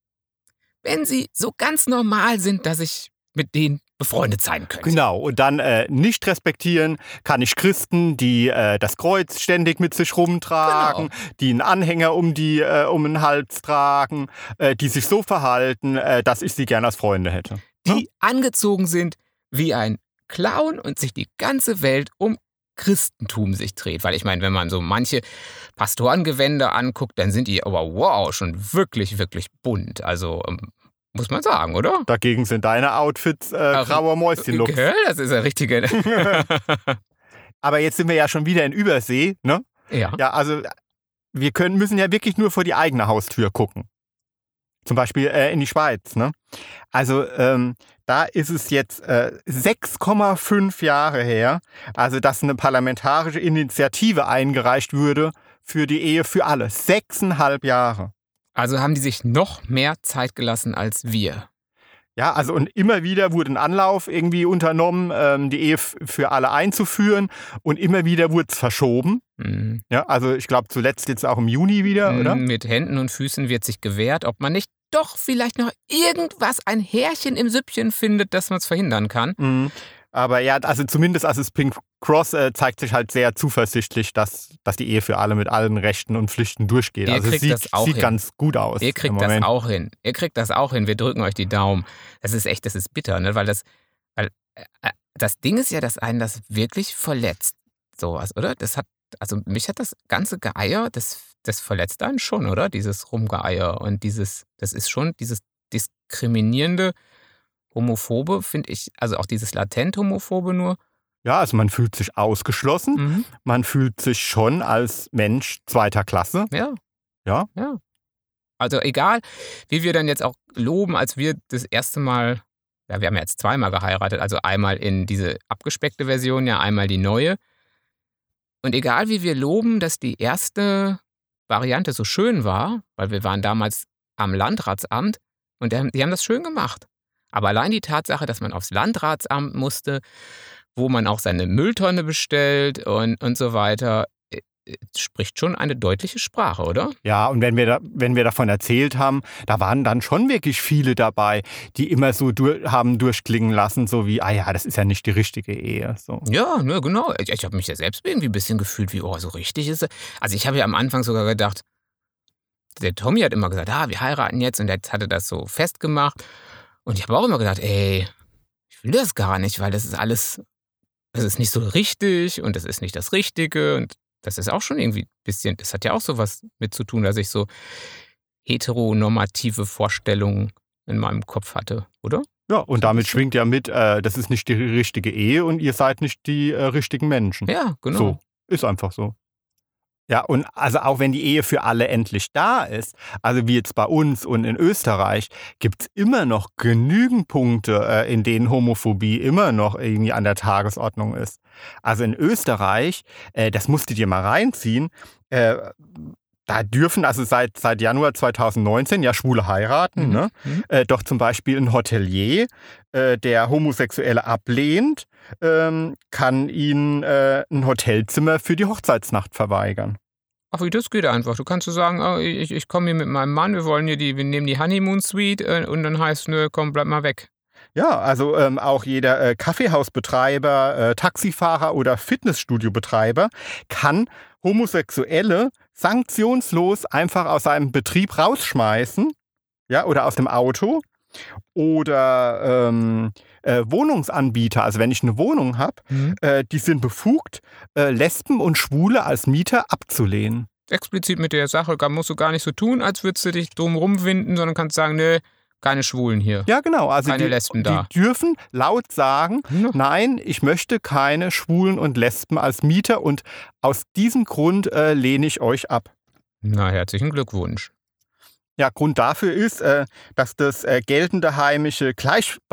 wenn sie so ganz normal sind, dass ich mit denen befreundet sein könnte.
Genau, und dann äh, nicht respektieren kann ich Christen, die äh, das Kreuz ständig mit sich rumtragen,
Genau.
die einen Anhänger um, die, äh, um den Hals tragen, äh, die sich so verhalten, äh, dass ich sie gerne als Freunde hätte.
Die angezogen sind wie ein Clown und sich die ganze Welt um Christentum sich dreht. Weil ich meine, wenn man so manche Pastorengewänder anguckt, dann sind die aber wow, schon wirklich, wirklich bunt. Also ähm, muss man sagen, oder?
Dagegen sind deine Outfits äh,
Ach,
grauer Mäuschenlook.
Gell? Das ist ja richtige.
Aber jetzt sind wir ja schon wieder in Übersee, ne?
ja.
Ja, also wir können, müssen ja wirklich nur vor die eigene Haustür gucken. Zum Beispiel äh, in die Schweiz. Ne? Also ähm, da ist es jetzt äh, 6,5 Jahre her, also dass eine parlamentarische Initiative eingereicht würde für die Ehe für alle. Sechseinhalb Jahre.
Also haben die sich noch mehr Zeit gelassen als wir.
Ja, also und immer wieder wurde ein Anlauf irgendwie unternommen, ähm, die Ehe für alle einzuführen und immer wieder wurde es verschoben.
Mhm.
Ja, also ich glaube zuletzt jetzt auch im Juni wieder, oder?
Mm, Mit Händen und Füßen wird sich gewehrt, ob man nicht doch vielleicht noch irgendwas, ein Härchen im Süppchen findet, dass man es verhindern kann.
Mhm. Aber ja, also zumindest als es Pink Cross äh, zeigt sich halt sehr zuversichtlich, dass, dass die Ehe für alle mit allen Rechten und Pflichten durchgeht.
Ihr
also es
kriegt
sieht,
das auch
sieht
hin.
ganz gut aus.
Ihr kriegt das auch hin. Ihr kriegt das auch hin. Wir drücken euch die Daumen. Das ist echt, das ist bitter, ne? Weil das, weil äh, das Ding ist ja, dass einen das wirklich verletzt. Sowas, oder? Das hat, also mich hat das ganze Geeier, das, das verletzt einen schon, oder? Dieses Rumgeeier und dieses, das ist schon dieses diskriminierende, homophobe, finde ich, also auch dieses latent homophobe nur.
Ja, also man fühlt sich ausgeschlossen.
Mhm.
Man fühlt sich schon als Mensch zweiter Klasse.
Ja.
Ja.
Ja. Also egal, wie wir dann jetzt auch loben, als wir das erste Mal, ja, wir haben ja jetzt zweimal geheiratet, also einmal in diese abgespeckte Version, ja, einmal die neue. Und egal wie wir loben, dass die erste Variante so schön war, weil wir waren damals am Landratsamt und die haben, die haben das schön gemacht. Aber allein die Tatsache, dass man aufs Landratsamt musste, wo man auch seine Mülltonne bestellt und, und so weiter, äh, äh, spricht schon eine deutliche Sprache, oder?
Ja, und wenn wir, da, wenn wir davon erzählt haben, da waren dann schon wirklich viele dabei, die immer so dur haben durchklingen lassen, so wie, ah ja, das ist ja nicht die richtige Ehe. So.
Ja, ne, genau. Ich, ich habe mich ja selbst irgendwie ein bisschen gefühlt, wie, oh, so richtig ist es. Also ich habe ja am Anfang sogar gedacht, der Tommy hat immer gesagt, ah, wir heiraten jetzt und jetzt hat er das so festgemacht. Und ich habe auch immer gedacht, ey, ich will das gar nicht, weil das ist alles, das ist nicht so richtig und das ist nicht das Richtige und das ist auch schon irgendwie ein bisschen, das hat ja auch sowas mit zu tun, dass ich so heteronormative Vorstellungen in meinem Kopf hatte, oder?
Ja, und damit
So.
schwingt ja mit, äh, das ist nicht die richtige Ehe und ihr seid nicht die äh, richtigen Menschen.
Ja, genau.
So, ist einfach so. Ja, und also auch wenn die Ehe für alle endlich da ist, also wie jetzt bei uns und in Österreich, gibt es immer noch genügend Punkte, äh, in denen Homophobie immer noch irgendwie an der Tagesordnung ist. Also in Österreich, äh, das musst du dir mal reinziehen, äh, da dürfen also seit, seit Januar 2019 ja Schwule heiraten,
Mhm.
ne?
Mhm.
Doch zum Beispiel ein Hotelier, der Homosexuelle ablehnt, ähm, kann ihnen äh, ein Hotelzimmer für die Hochzeitsnacht verweigern.
Ach, wie das geht einfach. Du kannst so sagen, oh, ich, ich komme hier mit meinem Mann, wir wollen hier die, wir nehmen die Honeymoon Suite äh, und dann heißt, nö, komm, bleib mal weg.
Ja, also ähm, auch jeder äh, Kaffeehausbetreiber, äh, Taxifahrer oder Fitnessstudiobetreiber kann Homosexuelle sanktionslos einfach aus seinem Betrieb rausschmeißen, ja, oder aus dem Auto. Oder ähm, äh, Wohnungsanbieter, also wenn ich eine Wohnung habe, äh, die sind befugt, äh, Lesben und Schwule als Mieter abzulehnen.
Explizit mit der Sache gar- musst du gar nicht so tun, als würdest du dich drum rumwinden, sondern kannst sagen, nö, keine Schwulen hier.
Ja, genau. Also
Keine
die,
Lesben da.
die dürfen laut sagen,
Ja.
nein, ich möchte keine Schwulen und Lesben als Mieter und aus diesem Grund äh, lehne ich euch ab.
Na, herzlichen Glückwunsch.
Ja, Grund dafür ist, äh, dass das äh, geltende heimische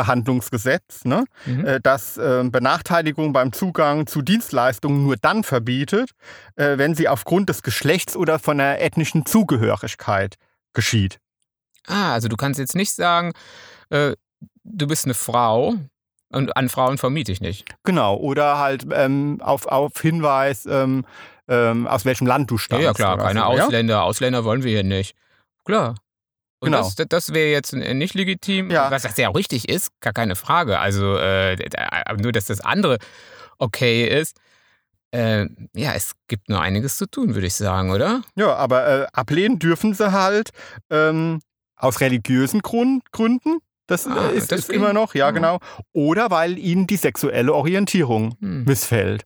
Gleichbehandlungsgesetz, ne,
Mhm.
äh, das äh, Benachteiligung beim Zugang zu Dienstleistungen nur dann verbietet, äh, wenn sie aufgrund des Geschlechts oder von der ethnischen Zugehörigkeit geschieht.
Ah, also du kannst jetzt nicht sagen, äh, du bist eine Frau und an Frauen vermiete ich nicht.
Genau, oder halt ähm, auf, auf Hinweis, ähm, ähm, aus welchem Land du
Ja,
stammst.
ja klar,
oder
keine
so, ja?
Ausländer. Ausländer wollen wir hier nicht. Klar. Und
Genau.
das, das wäre jetzt äh, nicht legitim,
Ja.
was das ja auch richtig ist, gar keine Frage. Also äh, nur, dass das andere okay ist. Äh, ja, es gibt nur einiges zu tun, würde ich sagen, oder?
Ja, aber äh, ablehnen dürfen sie halt ähm, aus religiösen Grund, Gründen. Das
Ah,
äh, ist,
das
ist
ging.
immer noch, ja,
Ah.
genau. Oder weil ihnen die sexuelle Orientierung
Hm.
missfällt.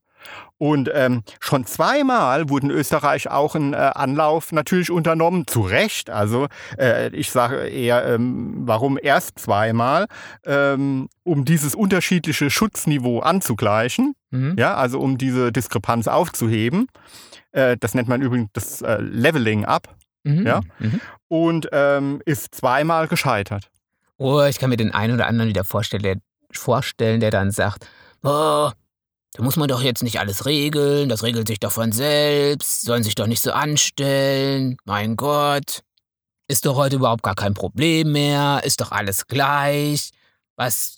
Und ähm, schon zweimal wurde in Österreich auch ein äh, Anlauf natürlich unternommen, zu Recht. Also äh, ich sage eher, ähm, warum erst zweimal, ähm, um dieses unterschiedliche Schutzniveau anzugleichen,
Mhm.
ja, also um diese Diskrepanz aufzuheben. Äh, das nennt man übrigens das äh, Leveling up
Mhm.
Ja.
Mhm.
und ähm, ist zweimal gescheitert.
Oh, ich kann mir den einen oder anderen wieder vorstellen, der, vorstellen, der dann sagt, oh, da muss man doch jetzt nicht alles regeln, das regelt sich doch von selbst, sollen sich doch nicht so anstellen, mein Gott, ist doch heute überhaupt gar kein Problem mehr, ist doch alles gleich, was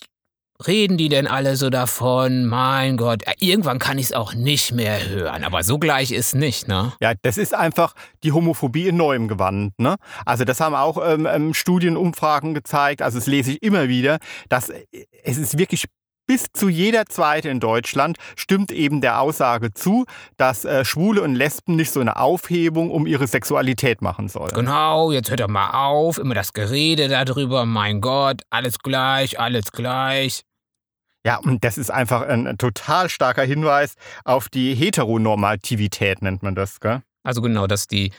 reden die denn alle so davon, mein Gott, irgendwann kann ich es auch nicht mehr hören, aber so gleich ist nicht, ne?
Ja, das ist einfach die Homophobie in neuem Gewand. Ne? Also das haben auch ähm, ähm, Studienumfragen gezeigt. Also das lese ich immer wieder, dass äh, es ist wirklich bis zu jeder Zweite in Deutschland stimmt eben der Aussage zu, dass äh, Schwule und Lesben nicht so eine Aufhebung um ihre Sexualität machen sollen.
Genau, jetzt hört doch mal auf, immer das Gerede darüber, mein Gott, alles gleich, alles gleich.
Ja, und das ist einfach ein, total starker Hinweis auf die Heteronormativität, nennt man das. Gell?
Also genau, dass die,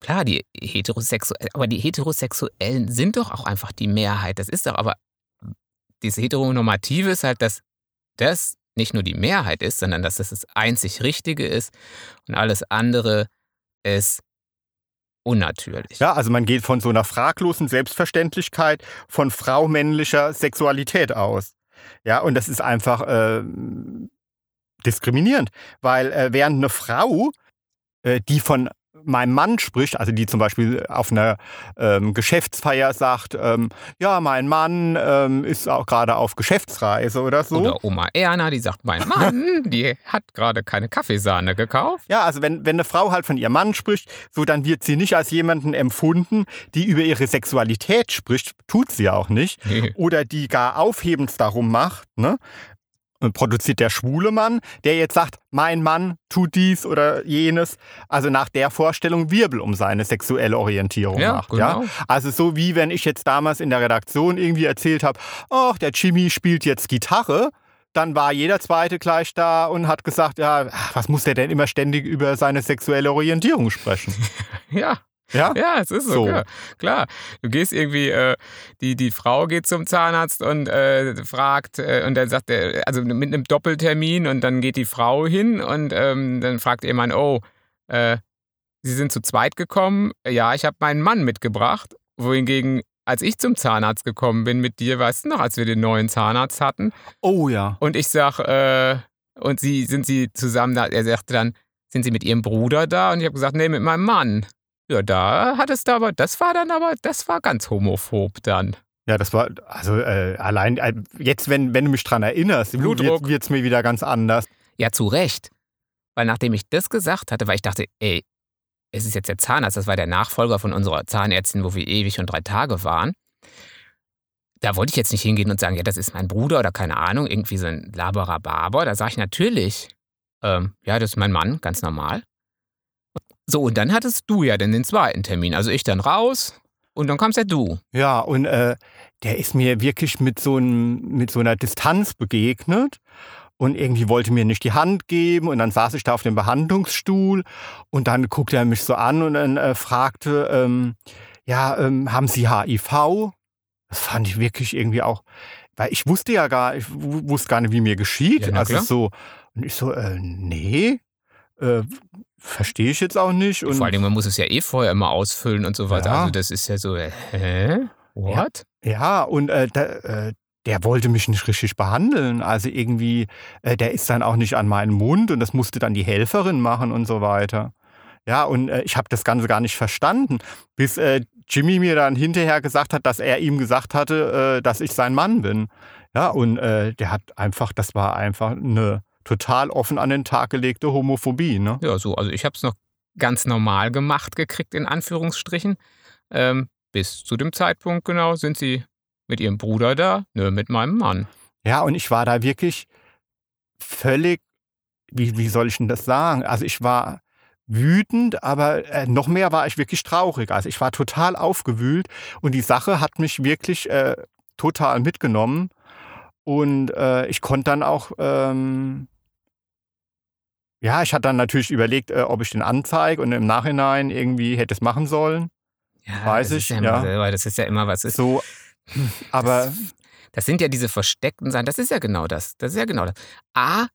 klar, die Heterosexuellen, aber die Heterosexuellen sind doch auch einfach die Mehrheit. Das ist doch aber, diese Heteronormative ist halt, dass das nicht nur die Mehrheit ist, sondern dass das das einzig Richtige ist und alles andere ist unnatürlich.
Ja, also man geht von so einer fraglosen Selbstverständlichkeit von frau-männlicher Sexualität aus. Ja, und das ist einfach äh, diskriminierend, weil äh, während eine Frau, äh, die von meinem Mann spricht, also die zum Beispiel auf einer ähm, Geschäftsfeier sagt, ähm, ja, mein Mann ähm, ist auch gerade auf Geschäftsreise oder so.
Oder Oma Erna, die sagt, mein Mann, die hat gerade keine Kaffeesahne gekauft.
Ja, also wenn, wenn eine Frau halt von ihrem Mann spricht, so dann wird sie nicht als jemanden empfunden, die über ihre Sexualität spricht, tut sie auch nicht,
Nee.
oder die gar aufhebens darum macht, ne? Produziert der schwule Mann, der jetzt sagt, mein Mann tut dies oder jenes, also nach der Vorstellung Wirbel um seine sexuelle Orientierung
Ja,
macht. Ja?
genau.
Also so wie wenn ich jetzt damals in der Redaktion irgendwie erzählt habe, ach, der Jimmy spielt jetzt Gitarre, dann war jeder Zweite gleich da und hat gesagt, ja, was muss der denn immer ständig über seine sexuelle Orientierung sprechen?
Ja,
Ja?
Ja, es ist so,
So.
Klar. klar. Du gehst irgendwie, äh, die, die Frau geht zum Zahnarzt und äh, fragt, äh, und dann sagt er, also mit einem Doppeltermin und dann geht die Frau hin und ähm, dann fragt ihr Mann, oh, äh, Sie sind zu zweit gekommen? Ja, ich habe meinen Mann mitgebracht. Wohingegen, als ich zum Zahnarzt gekommen bin mit dir, weißt du noch, als wir den neuen Zahnarzt hatten,
Oh ja.
und ich sag, äh, und sie, sind sie zusammen da? Er sagte dann, sind sie mit ihrem Bruder da? Und ich habe gesagt, nee, mit meinem Mann. Ja, da hat es da aber, das war dann aber, das war ganz homophob dann.
Ja, das war, also äh, allein, äh, jetzt, wenn, wenn du mich dran erinnerst,
Blutdruck.
wird es mir wieder ganz anders.
Ja, zu Recht. Weil nachdem ich das gesagt hatte, weil ich dachte, ey, es ist jetzt der Zahnarzt, das war der Nachfolger von unserer Zahnärztin, wo wir ewig und drei Tage waren. Da wollte ich jetzt nicht hingehen und sagen, ja, das ist mein Bruder oder keine Ahnung, irgendwie so ein laberer Barber. Da sage ich natürlich, ähm, ja, das ist mein Mann, ganz normal. So, und dann hattest du ja dann den zweiten Termin. Also ich dann raus und dann kamst ja du.
Ja, und äh, der ist mir wirklich mit so, einem, mit so einer Distanz begegnet und irgendwie wollte mir nicht die Hand geben und dann saß ich da auf dem Behandlungsstuhl und dann guckte er mich so an und dann äh, fragte, ähm, ja, ähm, haben Sie HIV? Das fand ich wirklich irgendwie auch, weil ich wusste ja gar, ich wu- wusste gar nicht, wie mir geschieht.
Ja,
also so, und ich so, äh, nee, äh, verstehe ich jetzt auch nicht. Und
Vor allem, man muss es ja eh vorher immer ausfüllen und so weiter.
Ja.
Also das ist ja so, äh, hä? What?
Ja, und äh, da, äh, der wollte mich nicht richtig behandeln. Also irgendwie, äh, der ist dann auch nicht an meinen Mund und das musste dann die Helferin machen und so weiter. Ja, und äh, ich habe das Ganze gar nicht verstanden, bis äh, Jimmy mir dann hinterher gesagt hat, dass er ihm gesagt hatte, äh, dass ich sein Mann bin. Ja, und äh, der hat einfach, das war einfach eine total offen an den Tag gelegte Homophobie. Ne?
Ja, so. Also ich habe es noch ganz normal gemacht gekriegt, in Anführungsstrichen. Ähm, bis zu dem Zeitpunkt genau sind sie mit ihrem Bruder da, ne, mit meinem Mann.
Ja, und ich war da wirklich völlig, wie, wie soll ich denn das sagen? Also ich war wütend, aber äh, noch mehr war ich wirklich traurig. Also ich war total aufgewühlt und die Sache hat mich wirklich äh, total mitgenommen. Und äh, ich konnte dann auch, ähm, ja, ich hatte dann natürlich überlegt, äh, ob ich den anzeige und im Nachhinein irgendwie hätte es machen sollen.
Ja,
Weiß ich,
ja,
ja.
das ist ja immer was. Ist,
So, aber
das, das sind ja diese versteckten Sachen. Das ist ja genau das. Das ist ja genau das. A,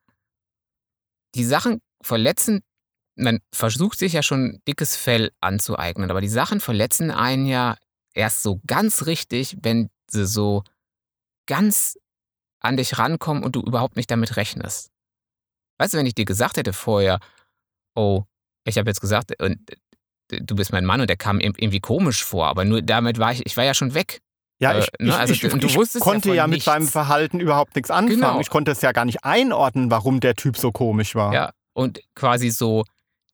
die Sachen verletzen, man versucht sich ja schon dickes Fell anzueignen, aber die Sachen verletzen einen ja erst so ganz richtig, wenn sie so ganz an dich rankommen und du überhaupt nicht damit rechnest. Weißt du, wenn ich dir gesagt hätte vorher, oh, ich habe jetzt gesagt, und äh, du bist mein Mann und der kam ir- irgendwie komisch vor, aber nur damit war ich, ich war ja schon weg.
ja,
Äh,
ich,
ne,
ich,
also
ich, ich
ja
konnte ja, mit
nichts.
seinem Verhalten überhaupt nichts anfangen.
Genau.
Ich konnte es ja gar nicht einordnen, warum der Typ so komisch war.
Ja, und quasi so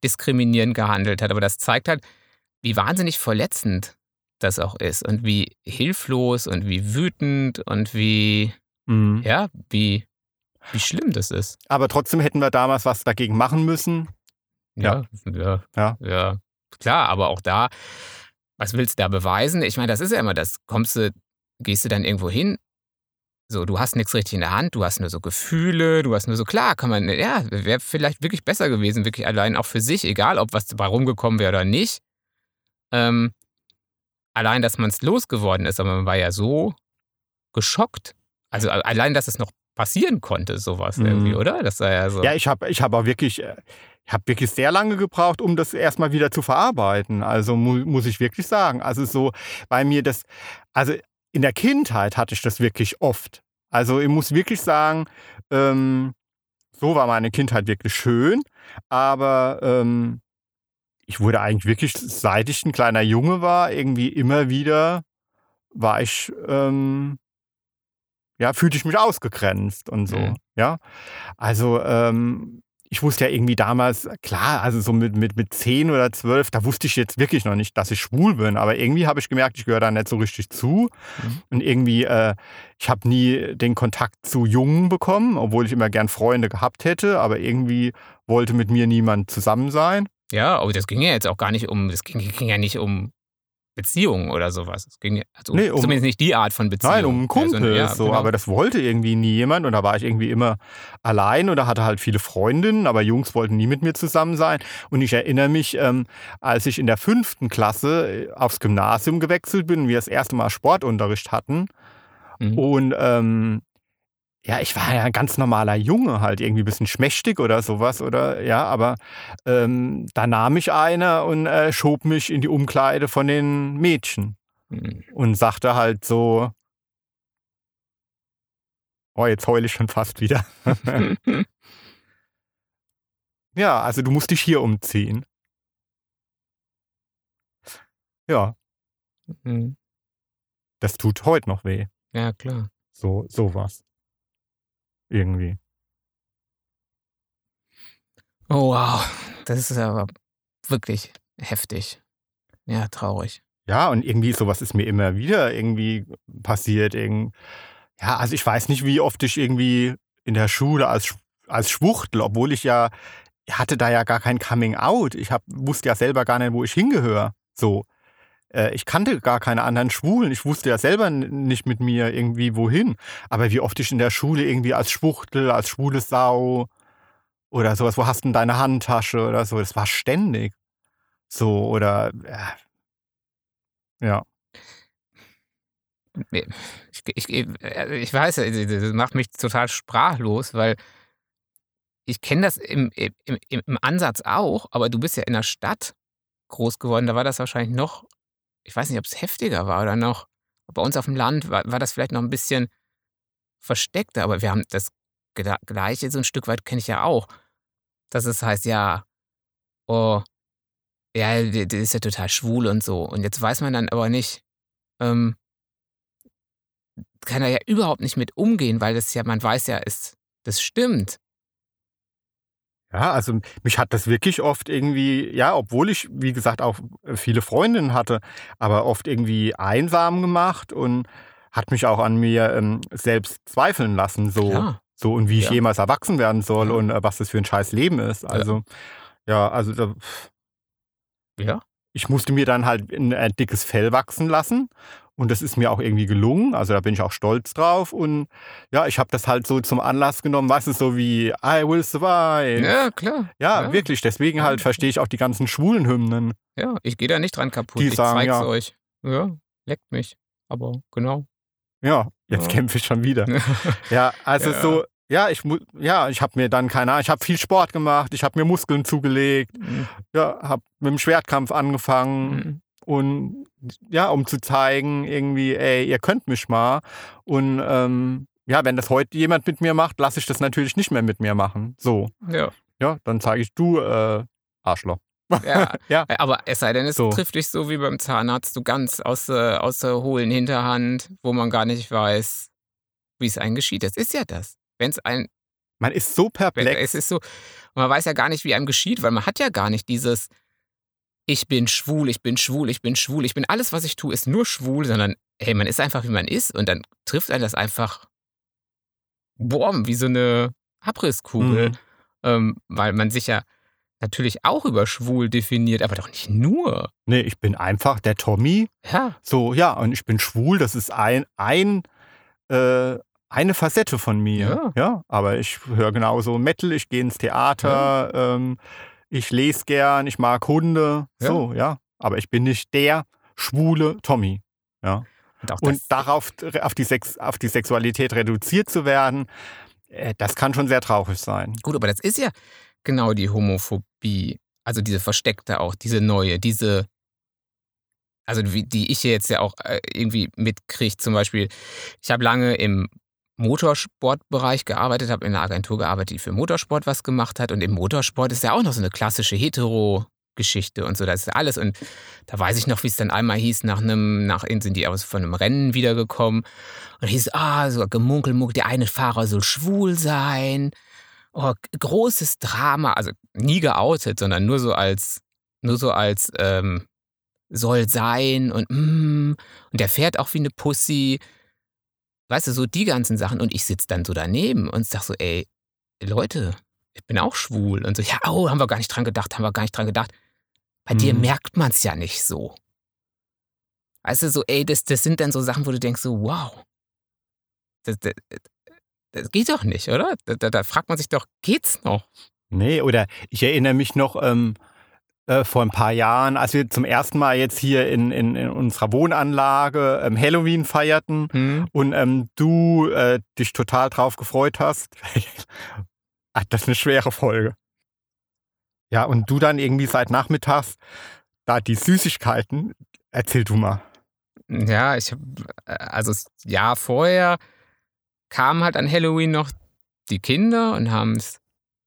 diskriminierend gehandelt hat. Aber das zeigt halt, wie wahnsinnig verletzend das auch ist und wie hilflos und wie wütend und wie,
Mhm.
ja, wie, wie schlimm das ist.
Aber trotzdem hätten wir damals was dagegen machen müssen.
Ja, ja,
Ja.
ja. Klar, aber auch da, was willst du da beweisen? Ich meine, das ist ja immer das. Kommst du, gehst du dann irgendwo hin? So, du hast nichts richtig in der Hand, du hast nur so Gefühle, du hast nur so, klar, kann man, ja, wäre vielleicht wirklich besser gewesen, wirklich allein auch für sich, egal ob was dabei rumgekommen wäre oder nicht. Ähm, allein, dass man es losgeworden ist, aber man war ja so geschockt. Also allein, dass es noch passieren konnte, sowas
Mhm.
irgendwie, oder? Das war ja so.
Ja, ich habe ich hab auch wirklich, äh, ich habe wirklich sehr lange gebraucht, um das erstmal wieder zu verarbeiten. Also mu muss ich wirklich sagen. Also so bei mir das, also in der Kindheit hatte ich das wirklich oft. Also ich muss wirklich sagen, ähm, so war meine Kindheit wirklich schön, aber ähm, ich wurde eigentlich wirklich, seit ich ein kleiner Junge war, irgendwie immer wieder war ich, ähm, ja, fühlte ich mich ausgegrenzt und so.
Mhm.
Ja, also ähm, ich wusste ja irgendwie damals, klar, also so mit, mit, mit 10 oder 12, da wusste ich jetzt wirklich noch nicht, dass ich schwul bin, aber irgendwie habe ich gemerkt, ich gehöre da nicht so richtig zu.
Mhm.
Und irgendwie, äh, ich habe nie den Kontakt zu Jungen bekommen, obwohl ich immer gern Freunde gehabt hätte, aber irgendwie wollte mit mir niemand zusammen sein.
Ja, aber das ging ja jetzt auch gar nicht um, das ging, ging ja nicht um Beziehungen oder sowas. Es ging also
Nee, um-
zumindest nicht die Art von Beziehung.
Nein, um einen Kumpel,
Also, ja,
so,
genau.
aber das wollte irgendwie nie jemand und da war ich irgendwie immer allein oder hatte halt viele Freundinnen, aber Jungs wollten nie mit mir zusammen sein. Und ich erinnere mich, ähm, als ich in der fünften Klasse äh, aufs Gymnasium gewechselt bin und wir das erste Mal Sportunterricht hatten
Mhm.
und ähm, ja, ich war ja ein ganz normaler Junge, halt irgendwie ein bisschen schmächtig oder sowas oder ja, aber ähm, da nahm mich einer und äh, schob mich in die Umkleide von den Mädchen
Mhm.
und sagte halt so, oh, jetzt heule ich schon fast wieder. ja, also du musst dich hier umziehen. Ja,
Mhm.
das tut heute noch weh.
ja, klar.
So, sowas. Irgendwie.
Oh, wow. Das ist aber wirklich heftig. Ja, traurig.
Ja, und irgendwie sowas ist mir immer wieder irgendwie passiert. Irgend ja, also ich weiß nicht, wie oft ich irgendwie in der Schule als, als Schwuchtel, obwohl ich ja hatte da ja gar kein Coming Out. Ich hab, wusste ja selber gar nicht, wo ich hingehöre. So. Äh, Ich kannte gar keine anderen Schwulen. Ich wusste ja selber nicht mit mir irgendwie wohin. Aber wie oft ich in der Schule irgendwie als Schwuchtel, als schwule Sau oder sowas, wo hast du denn deine Handtasche oder so, das war ständig. So, oder ja. ja.
Ich, ich, ich weiß, das macht mich total sprachlos, weil ich kenne das im, im, im Ansatz auch, aber du bist ja in der Stadt groß geworden, da war das wahrscheinlich noch, ich weiß nicht, ob es heftiger war oder noch, bei uns auf dem Land war, war das vielleicht noch ein bisschen versteckter, aber wir haben das Gleiche so ein Stück weit kenne ich ja auch, dass es heißt, ja, oh, ja, der ist ja total schwul und so. Und jetzt weiß man dann aber nicht, ähm, kann er ja überhaupt nicht mit umgehen, weil das ja, man weiß ja, es, das stimmt.
Ja, also mich hat das wirklich oft irgendwie, ja, obwohl ich, wie gesagt, auch viele Freundinnen hatte, aber oft irgendwie einsam gemacht und hat mich auch an mir ähm, selbst zweifeln lassen, so,
Klar.
so und wie ich
Ja.
jemals erwachsen werden soll
Ja.
und äh, was das für ein scheiß Leben ist. Also, ja, also da,
Ja.
ich musste mir dann halt ein, ein dickes Fell wachsen lassen. Und das ist mir auch irgendwie gelungen. Also da bin ich auch stolz drauf. Und ja, ich habe das halt so zum Anlass genommen, weißt du, so wie I will survive.
Ja, klar.
Ja,
Ja.
wirklich. Deswegen halt verstehe ich auch die ganzen schwulen Hymnen.
Ja, ich gehe da nicht dran kaputt.
Die
ich
sagen,
zeig's
ja.
euch. Ja, leckt mich. Aber genau.
Ja, jetzt
Ja.
kämpfe ich schon wieder. Ja, also
Ja.
so, ja, ich ja, ich habe mir dann keine Ahnung, ich habe viel Sport gemacht, ich habe mir Muskeln zugelegt,
Mhm.
ja, habe mit dem Schwertkampf angefangen
Mhm.
Und ja, um zu zeigen, irgendwie, ey, ihr könnt mich mal. Und ähm, ja, wenn das heute jemand mit mir macht, lasse ich das natürlich nicht mehr mit mir machen. So,
Ja.
ja, dann zeige ich du, äh, Arschloch.
Ja.
Ja.
Aber es sei denn, es
So.
trifft dich so wie beim Zahnarzt, du ganz aus der, aus der hohlen Hinterhand, wo man gar nicht weiß, wie es einem geschieht. Das ist ja das. Wenn es ein,
Man ist so perplex.
es ist so, man weiß ja gar nicht, wie einem geschieht, weil man hat ja gar nicht dieses, ich bin schwul, ich bin schwul, ich bin schwul, ich bin alles, was ich tue, ist nur schwul, sondern hey, man ist einfach, wie man ist und dann trifft einen das einfach, boah, wie so eine Abrisskugel.
Mhm.
ähm, weil man sich ja natürlich auch über schwul definiert, aber doch nicht nur.
Nee, ich bin einfach der Tommy.
Ja,
So, ja, und ich bin schwul, das ist ein, ein äh, eine Facette von mir.
Ja.
aber ich höre genauso Metal, ich gehe ins Theater, ähm, ich lese gern, ich mag Hunde.
Ja.
So, ja. Aber ich bin nicht der schwule Tommy.
und auch
Und
das,
darauf auf die, Sex, auf die Sexualität reduziert zu werden, äh, das kann schon sehr traurig sein.
gut, aber das ist ja genau die Homophobie. Also diese versteckte auch, diese neue, diese, also die ich jetzt ja auch äh, irgendwie mitkriege. Zum Beispiel, ich habe lange im Motorsportbereich gearbeitet, habe in einer Agentur gearbeitet, die für Motorsport was gemacht hat. Und im Motorsport ist ja auch noch so eine klassische Hetero-Geschichte und so. Das ist alles. Und da weiß ich noch, wie es dann einmal hieß, nach einem, nach sind die aus von einem Rennen wiedergekommen. Und hieß, ah, so gemunkelt, munkelt, der eine Fahrer soll schwul sein. Oh, großes Drama. Also nie geoutet, sondern nur so als, nur so als, ähm, soll sein und mm, und der fährt auch wie eine Pussy. Weißt du, so die ganzen Sachen. Und ich sitze dann so daneben und sag so, ey, Leute, ich bin auch schwul. Und so, ja, oh, haben wir gar nicht dran gedacht, haben wir gar nicht dran gedacht. Bei dir
Mhm.
merkt man es ja nicht so. Weißt du, so, ey, das, das sind dann so Sachen, wo du denkst, so, wow. Das, das, das geht doch nicht, oder? Da, da, da fragt man sich doch, geht's noch?
Nee, oder ich erinnere mich noch ähm, äh, vor ein paar Jahren, als wir zum ersten Mal jetzt hier in, in, in unserer Wohnanlage ähm, Halloween feierten
Hm?
und ähm, du äh, dich total drauf gefreut hast. Ach, das eine schwere Folge. Ja, und du dann irgendwie seit nachmittags da die Süßigkeiten, erzähl du mal.
Ja, ich habe, also das Jahr vorher kamen halt an Halloween noch die Kinder und haben's,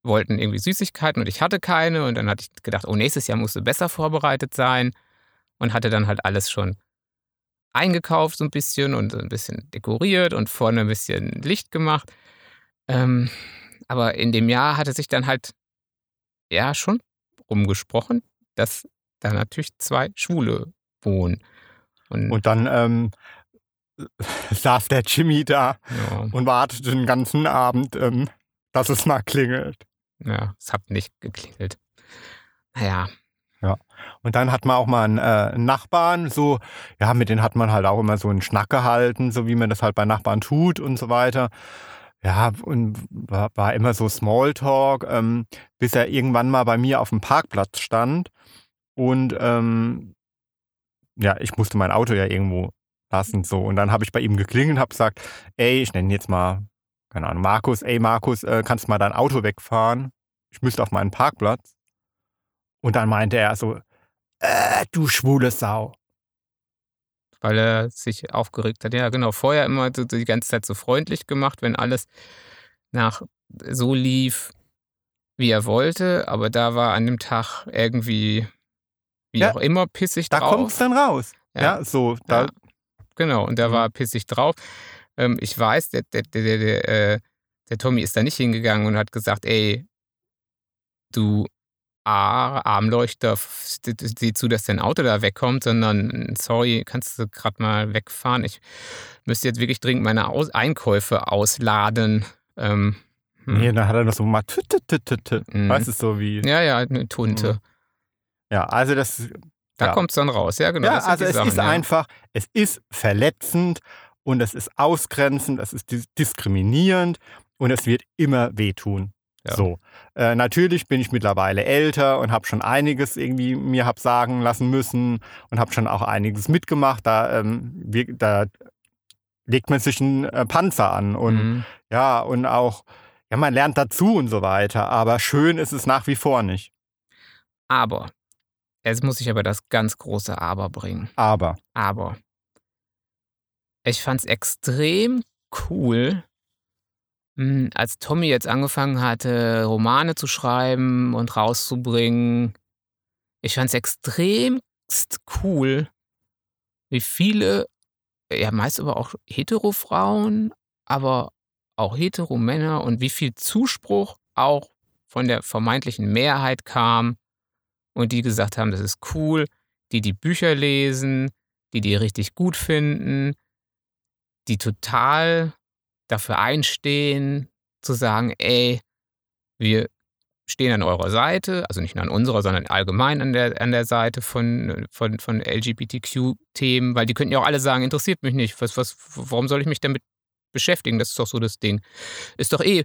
wollten irgendwie Süßigkeiten und ich hatte keine und dann hatte ich gedacht, oh, nächstes Jahr musst du besser vorbereitet sein und hatte dann halt alles schon eingekauft so ein bisschen und so ein bisschen dekoriert und vorne ein bisschen Licht gemacht. Ähm, aber in dem Jahr hatte sich dann halt ja schon rumgesprochen, dass da natürlich zwei Schwule wohnen. Und,
Und dann ähm, saß der Jimmy da
ja.
und wartete den ganzen Abend, ähm, dass es mal klingelt.
Ja, es hat nicht geklingelt. Naja,
Und dann hat man auch mal einen, äh, Nachbarn, so, ja, mit denen hat man halt auch immer so einen Schnack gehalten, so wie man das halt bei Nachbarn tut und so weiter. Ja, und war, war immer so Smalltalk, ähm, bis er irgendwann mal bei mir auf dem Parkplatz stand. Und ähm, ja, ich musste mein Auto ja irgendwo lassen, so. Und dann habe ich bei ihm geklingelt und habe gesagt, ey, ich nenne jetzt mal, keine Ahnung, Markus, ey Markus, äh, kannst du mal dein Auto wegfahren? Ich müsste auf meinen Parkplatz. Und dann meinte er so, äh, du schwule Sau.
weil er sich aufgeregt hat. Ja, genau. Vorher immer so, die ganze Zeit so freundlich gemacht, wenn alles nach so lief, wie er wollte. Aber da war an dem Tag irgendwie, wie
Ja,
auch immer, pissig
Da
drauf.
kommt's dann raus. Ja,
Ja.
so, da,
Ja. Genau, und der
Mhm.
war pissig drauf. Ähm, ich weiß, der, der, der, der, äh, der Tommy ist da nicht hingegangen und hat gesagt, ey, du A, Armleuchter, sieh zu, dass dein Auto da wegkommt, sondern sorry, kannst du gerade mal wegfahren. Ich müsste jetzt wirklich dringend meine Aus Einkäufe ausladen. Ähm, hm.
Nee, dann hat er noch so mal.
Mhm.
Weißt du, so wie.
Ja, ja, eine Tunte.
Ja, also das.
Da
ja.
kommt's dann raus. Ja, genau.
ja, also es
Sachen,
ist
ja.
einfach, es ist verletzend und es ist ausgrenzend, es ist dis diskriminierend und es wird immer wehtun.
Ja.
So. Äh, natürlich bin ich mittlerweile älter und habe schon einiges irgendwie mir hab sagen lassen müssen und habe schon auch einiges mitgemacht. Da, ähm, wir, da legt man sich einen äh, Panzer an und
Mhm.
ja, und auch, ja, man lernt dazu und so weiter. Aber schön ist es nach wie vor nicht.
Aber, jetzt muss ich aber das ganz große Aber bringen.
Aber.
Aber ich fand's extrem cool, mh, als Tommy jetzt angefangen hatte, Romane zu schreiben und rauszubringen. Ich fand's extremst cool, wie viele, ja meist aber auch Hetero-Frauen, aber auch Hetero-Männer und wie viel Zuspruch auch von der vermeintlichen Mehrheit kam und die gesagt haben, das ist cool, die die Bücher lesen, die die richtig gut finden, die total dafür einstehen, zu sagen, ey, wir stehen an eurer Seite, also nicht nur an unserer, sondern allgemein an der, an der Seite von, von, von LGBTQ-Themen, weil die könnten ja auch alle sagen, interessiert mich nicht, was, was, warum soll ich mich damit beschäftigen? Das ist doch so das Ding. Ist doch eh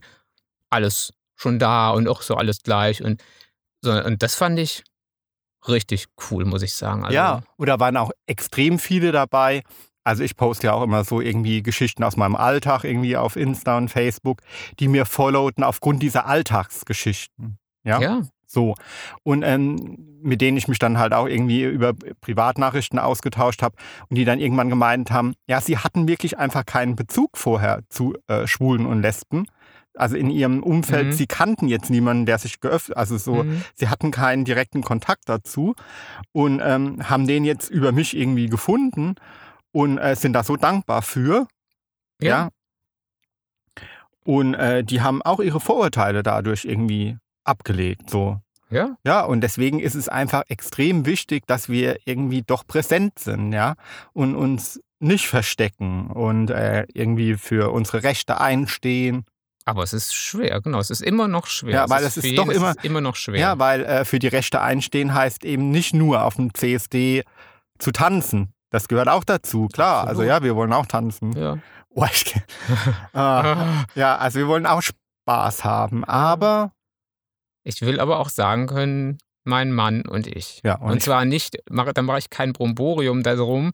alles schon da und auch so alles gleich. Und, so, und das fand ich richtig cool, muss ich sagen. Also,
Ja, da waren auch extrem viele dabei. Also ich poste ja auch immer so irgendwie Geschichten aus meinem Alltag irgendwie auf Insta und Facebook, die mir followten aufgrund dieser Alltagsgeschichten. Ja.
ja.
So. Und ähm, mit denen ich mich dann halt auch irgendwie über Privatnachrichten ausgetauscht habe und die dann irgendwann gemeint haben, ja, sie hatten wirklich einfach keinen Bezug vorher zu äh, Schwulen und Lesben. Also in ihrem Umfeld,
Mhm.
sie kannten jetzt niemanden, der sich geöffnet, also so,
Mhm.
sie hatten keinen direkten Kontakt dazu und ähm, haben den jetzt über mich irgendwie gefunden und äh, sind da so dankbar für. Ja. Und äh, die haben auch ihre Vorurteile dadurch irgendwie abgelegt. So.
Ja.
Ja, und deswegen ist es einfach extrem wichtig, dass wir irgendwie doch präsent sind, ja, und uns nicht verstecken und äh, irgendwie für unsere Rechte einstehen.
Aber es ist schwer, genau. Es ist immer noch schwer.
Ja, weil es
für
ist doch immer-
ist immer noch schwer.
Ja, weil äh, für die Rechte einstehen heißt eben nicht nur auf dem CSD zu tanzen. Das gehört auch dazu, klar. Also
Absolut.
ja, wir wollen auch tanzen.
ja.
Oh, ich, ah, ja, also wir wollen auch Spaß haben, aber
Ich will aber auch sagen können, mein Mann und ich.
ja,
Und,
ich-
zwar nicht, dann mache ich kein Bromborium darum,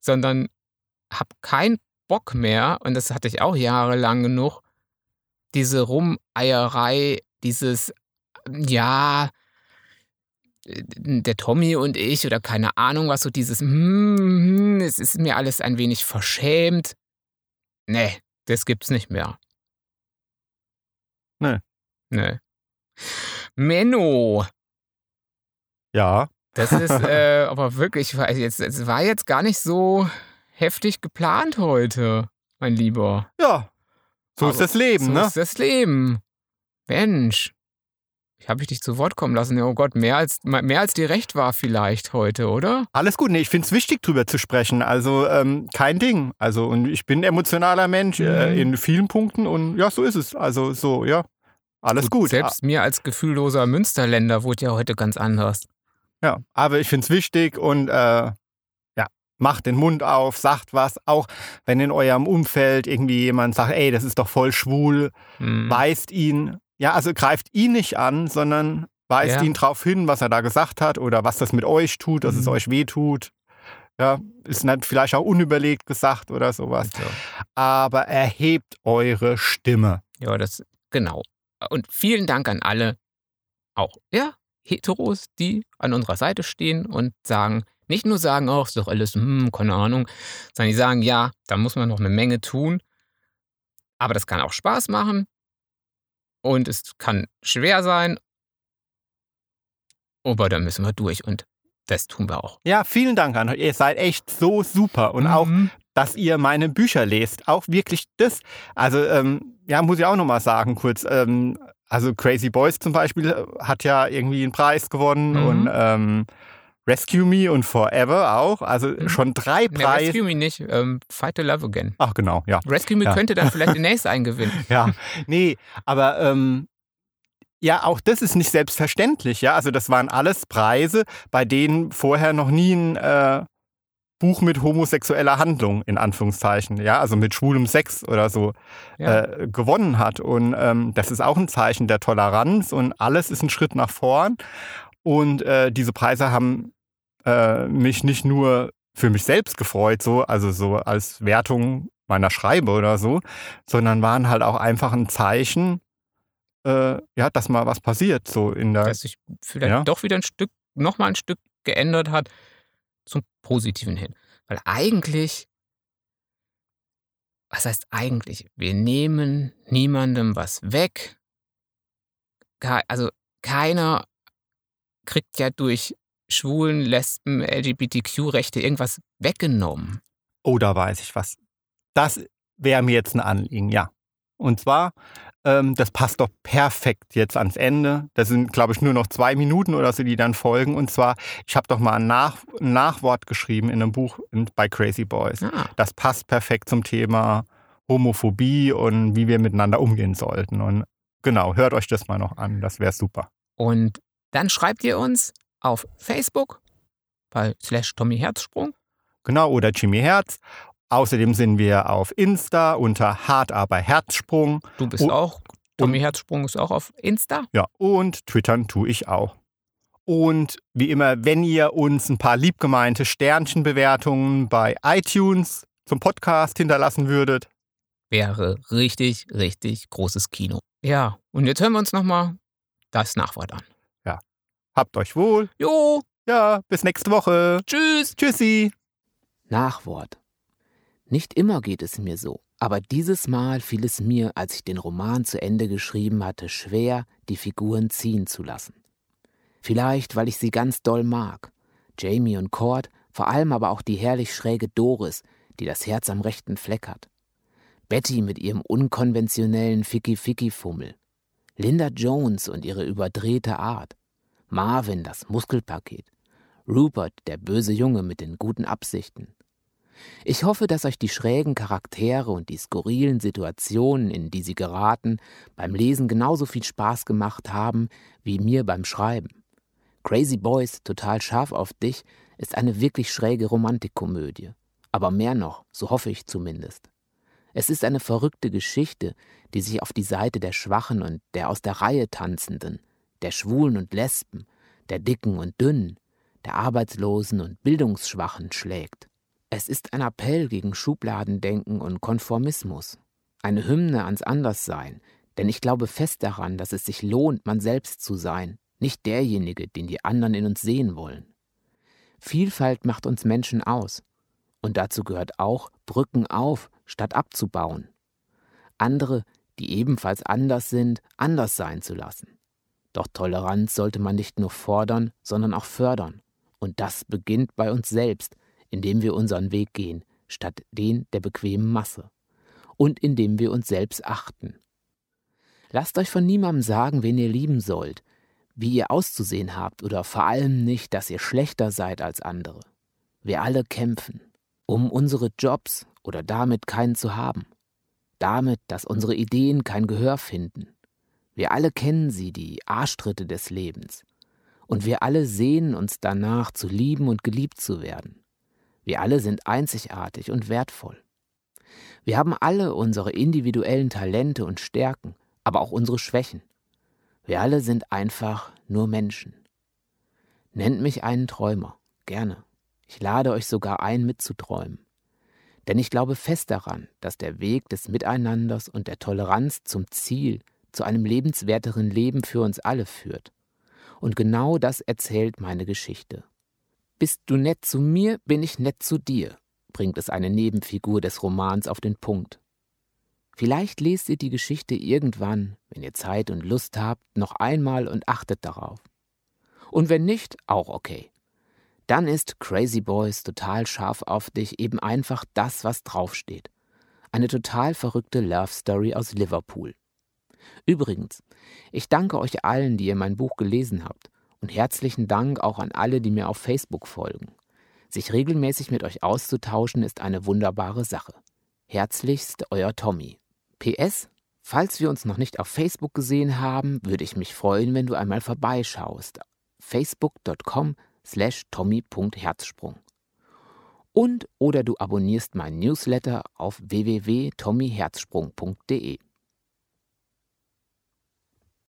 sondern habe keinen Bock mehr, und das hatte ich auch jahrelang genug, diese Rumeierei, dieses, ja, äh, der Tommy und ich oder keine Ahnung was, so dieses, hm, es ist mir alles ein wenig verschämt. Nee, das gibt's nicht mehr.
Nee.
Nee. Menno,
ja,
das ist äh, aber wirklich, jetzt, es war jetzt gar nicht so heftig geplant heute, mein Lieber.
ja, so
Aber
ist das Leben,
so
ne?
ist das Leben. Mensch, ich habe ich dich zu Wort kommen lassen. Oh Gott, mehr als, mehr als dir recht war vielleicht heute, oder?
Alles gut, nee, ich finde es wichtig, drüber zu sprechen. Also ähm, kein Ding. Also und ich bin ein emotionaler Mensch äh,
Mhm.
in vielen Punkten und ja, so ist es. Also so, ja, alles gut.
Selbst mir als gefühlloser Münsterländer wurde ja heute ganz anders.
Ja, aber ich finde es wichtig und äh, ja, macht den Mund auf, sagt was. Auch wenn in eurem Umfeld irgendwie jemand sagt, ey, das ist doch voll schwul,
Hm.
weist ihn, ja, also greift ihn nicht an, sondern weist
Ja.
ihn drauf hin, was er da gesagt hat oder was das mit euch tut, dass es
Mhm.
euch wehtut. Ja, ist vielleicht auch unüberlegt gesagt oder sowas.
Also,
Aber erhebt eure Stimme.
ja, das, genau. Und vielen Dank an alle, auch, ja, Heteros, die an unserer Seite stehen und sagen, nicht nur sagen, oh, ist doch alles, hm, keine Ahnung, sondern die sagen, ja, da muss man noch eine Menge tun. Aber das kann auch Spaß machen. Und es kann schwer sein. Aber da müssen wir durch. Und das tun wir auch.
Ja, vielen Dank an euch. Ihr seid echt so super und auch
Mhm.
dass ihr meine Bücher lest. Auch wirklich das. Also, ähm, ja, muss ich auch nochmal sagen, kurz. Ähm, also Crazy Boys zum Beispiel äh, hat ja irgendwie einen Preis gewonnen
Mhm.
und ähm, Rescue Me und Forever auch. Also
Mhm.
schon drei
Nee,
Preise.
Rescue Me nicht. Ähm, Fight to Love Again.
Ach genau, ja.
Rescue Me
Ja.
könnte dann vielleicht demnächst einen gewinnen.
Ja, nee, aber ähm, ja, auch das ist nicht selbstverständlich, ja. Also das waren alles Preise, bei denen vorher noch nie ein äh, Buch mit homosexueller Handlung, in Anführungszeichen, ja, also mit schwulem Sex oder so,
Ja.
äh, gewonnen hat. Und ähm, das ist auch ein Zeichen der Toleranz und alles ist ein Schritt nach vorn. Und äh, diese Preise haben äh, mich nicht nur für mich selbst gefreut, so, also so als Wertung meiner Schreibe oder so, sondern waren halt auch einfach ein Zeichen, äh, ja, dass mal was passiert, so in der.
Dass sich vielleicht
Ja.
doch wieder ein Stück, nochmal ein Stück geändert hat zum Positiven hin. Weil eigentlich, was heißt eigentlich? Wir nehmen niemandem was weg. Also keiner kriegt ja durch Schwulen, Lesben, LGBTQ-Rechte irgendwas weggenommen.
Oh, da weiß ich was. Das wäre mir jetzt ein Anliegen, ja. Und zwar, ähm, das passt doch perfekt jetzt ans Ende. Das sind, glaube ich, nur noch zwei Minuten oder so, die dann folgen. Und zwar, ich habe doch mal ein, Nach ein Nachwort geschrieben in einem Buch bei Crazy Boys.
Ah,
Das passt perfekt zum Thema Homophobie und wie wir miteinander umgehen sollten. Und genau, hört euch das mal noch an. Das wäre super.
und dann schreibt ihr uns auf Facebook bei slash Tommy Herzsprung.
Genau, oder Jimmy Herz. Außerdem sind wir auf Insta unter Hart aber Herzsprung.
Du bist
Und-
auch, Tommy Herzsprung ist auch auf Insta.
Ja, und twittern tue ich auch. Und wie immer, wenn ihr uns ein paar liebgemeinte Sternchenbewertungen bei iTunes zum Podcast hinterlassen würdet.
Wäre richtig, richtig großes Kino. Ja, und jetzt hören wir uns nochmal das Nachwort an.
Habt euch wohl.
Jo,
Ja, bis nächste Woche.
tschüss.
Tschüssi.
Nachwort. Nicht immer geht es mir so, aber dieses Mal fiel es mir, als ich den Roman zu Ende geschrieben hatte, schwer, die Figuren ziehen zu lassen. Vielleicht, weil ich sie ganz doll mag. Jamie und Cord, vor allem aber auch die herrlich schräge Doris, die das Herz am rechten Fleck hat. Betty mit ihrem unkonventionellen Ficky-Ficky-Fummel. Linda Jones und ihre überdrehte Art. Marvin, das Muskelpaket. Rupert, der böse Junge mit den guten Absichten. Ich hoffe, dass euch die schrägen Charaktere und die skurrilen Situationen, in die sie geraten, beim Lesen genauso viel Spaß gemacht haben wie mir beim Schreiben. Crazy Boys, total scharf auf dich, ist eine wirklich schräge Romantikkomödie. Aber mehr noch, so hoffe ich zumindest. Es ist eine verrückte Geschichte, die sich auf die Seite der Schwachen und der aus der Reihe Tanzenden, der Schwulen und Lesben, der Dicken und Dünnen, der Arbeitslosen und Bildungsschwachen schlägt. Es ist ein Appell gegen Schubladendenken und Konformismus, eine Hymne ans Anderssein, denn ich glaube fest daran, dass es sich lohnt, man selbst zu sein, nicht derjenige, den die anderen in uns sehen wollen. Vielfalt macht uns Menschen aus, und dazu gehört auch, Brücken auf, statt abzubauen. Andere, die ebenfalls anders sind, anders sein zu lassen. Doch Toleranz sollte man nicht nur fordern, sondern auch fördern. Und das beginnt bei uns selbst, indem wir unseren Weg gehen, statt den der bequemen Masse. Und indem wir uns selbst achten. Lasst euch von niemandem sagen, wen ihr lieben sollt, wie ihr auszusehen habt oder vor allem nicht, dass ihr schlechter seid als andere. Wir alle kämpfen, um unsere Jobs oder damit keinen zu haben. Damit, dass unsere Ideen kein Gehör finden. Wir alle kennen sie, die Arschtritte des Lebens. Und wir alle sehnen uns danach, zu lieben und geliebt zu werden. Wir alle sind einzigartig und wertvoll. Wir haben alle unsere individuellen Talente und Stärken, aber auch unsere Schwächen. Wir alle sind einfach nur Menschen. Nennt mich einen Träumer, gerne. Ich lade euch sogar ein, mitzuträumen. Denn ich glaube fest daran, dass der Weg des Miteinanders und der Toleranz zum Ziel, zu einem lebenswerteren Leben für uns alle führt. Und genau das erzählt meine Geschichte. Bist du nett zu mir, bin ich nett zu dir, bringt es eine Nebenfigur des Romans auf den Punkt. Vielleicht lest ihr die Geschichte irgendwann, wenn ihr Zeit und Lust habt, noch einmal und achtet darauf. Und wenn nicht, auch okay. Dann ist Crazy Boys total scharf auf dich eben einfach das, was draufsteht. Eine total verrückte Love Story aus Liverpool. Übrigens, ich danke euch allen, die ihr mein Buch gelesen habt. Und herzlichen Dank auch an alle, die mir auf Facebook folgen. Sich regelmäßig mit euch auszutauschen ist eine wunderbare Sache. Herzlichst euer Tommy. PS, falls wir uns noch nicht auf Facebook gesehen haben, würde ich mich freuen, wenn du einmal vorbeischaust. facebook.com slash tommy.herzsprung. Und oder du abonnierst meinen Newsletter auf www.tommyherzsprung.de.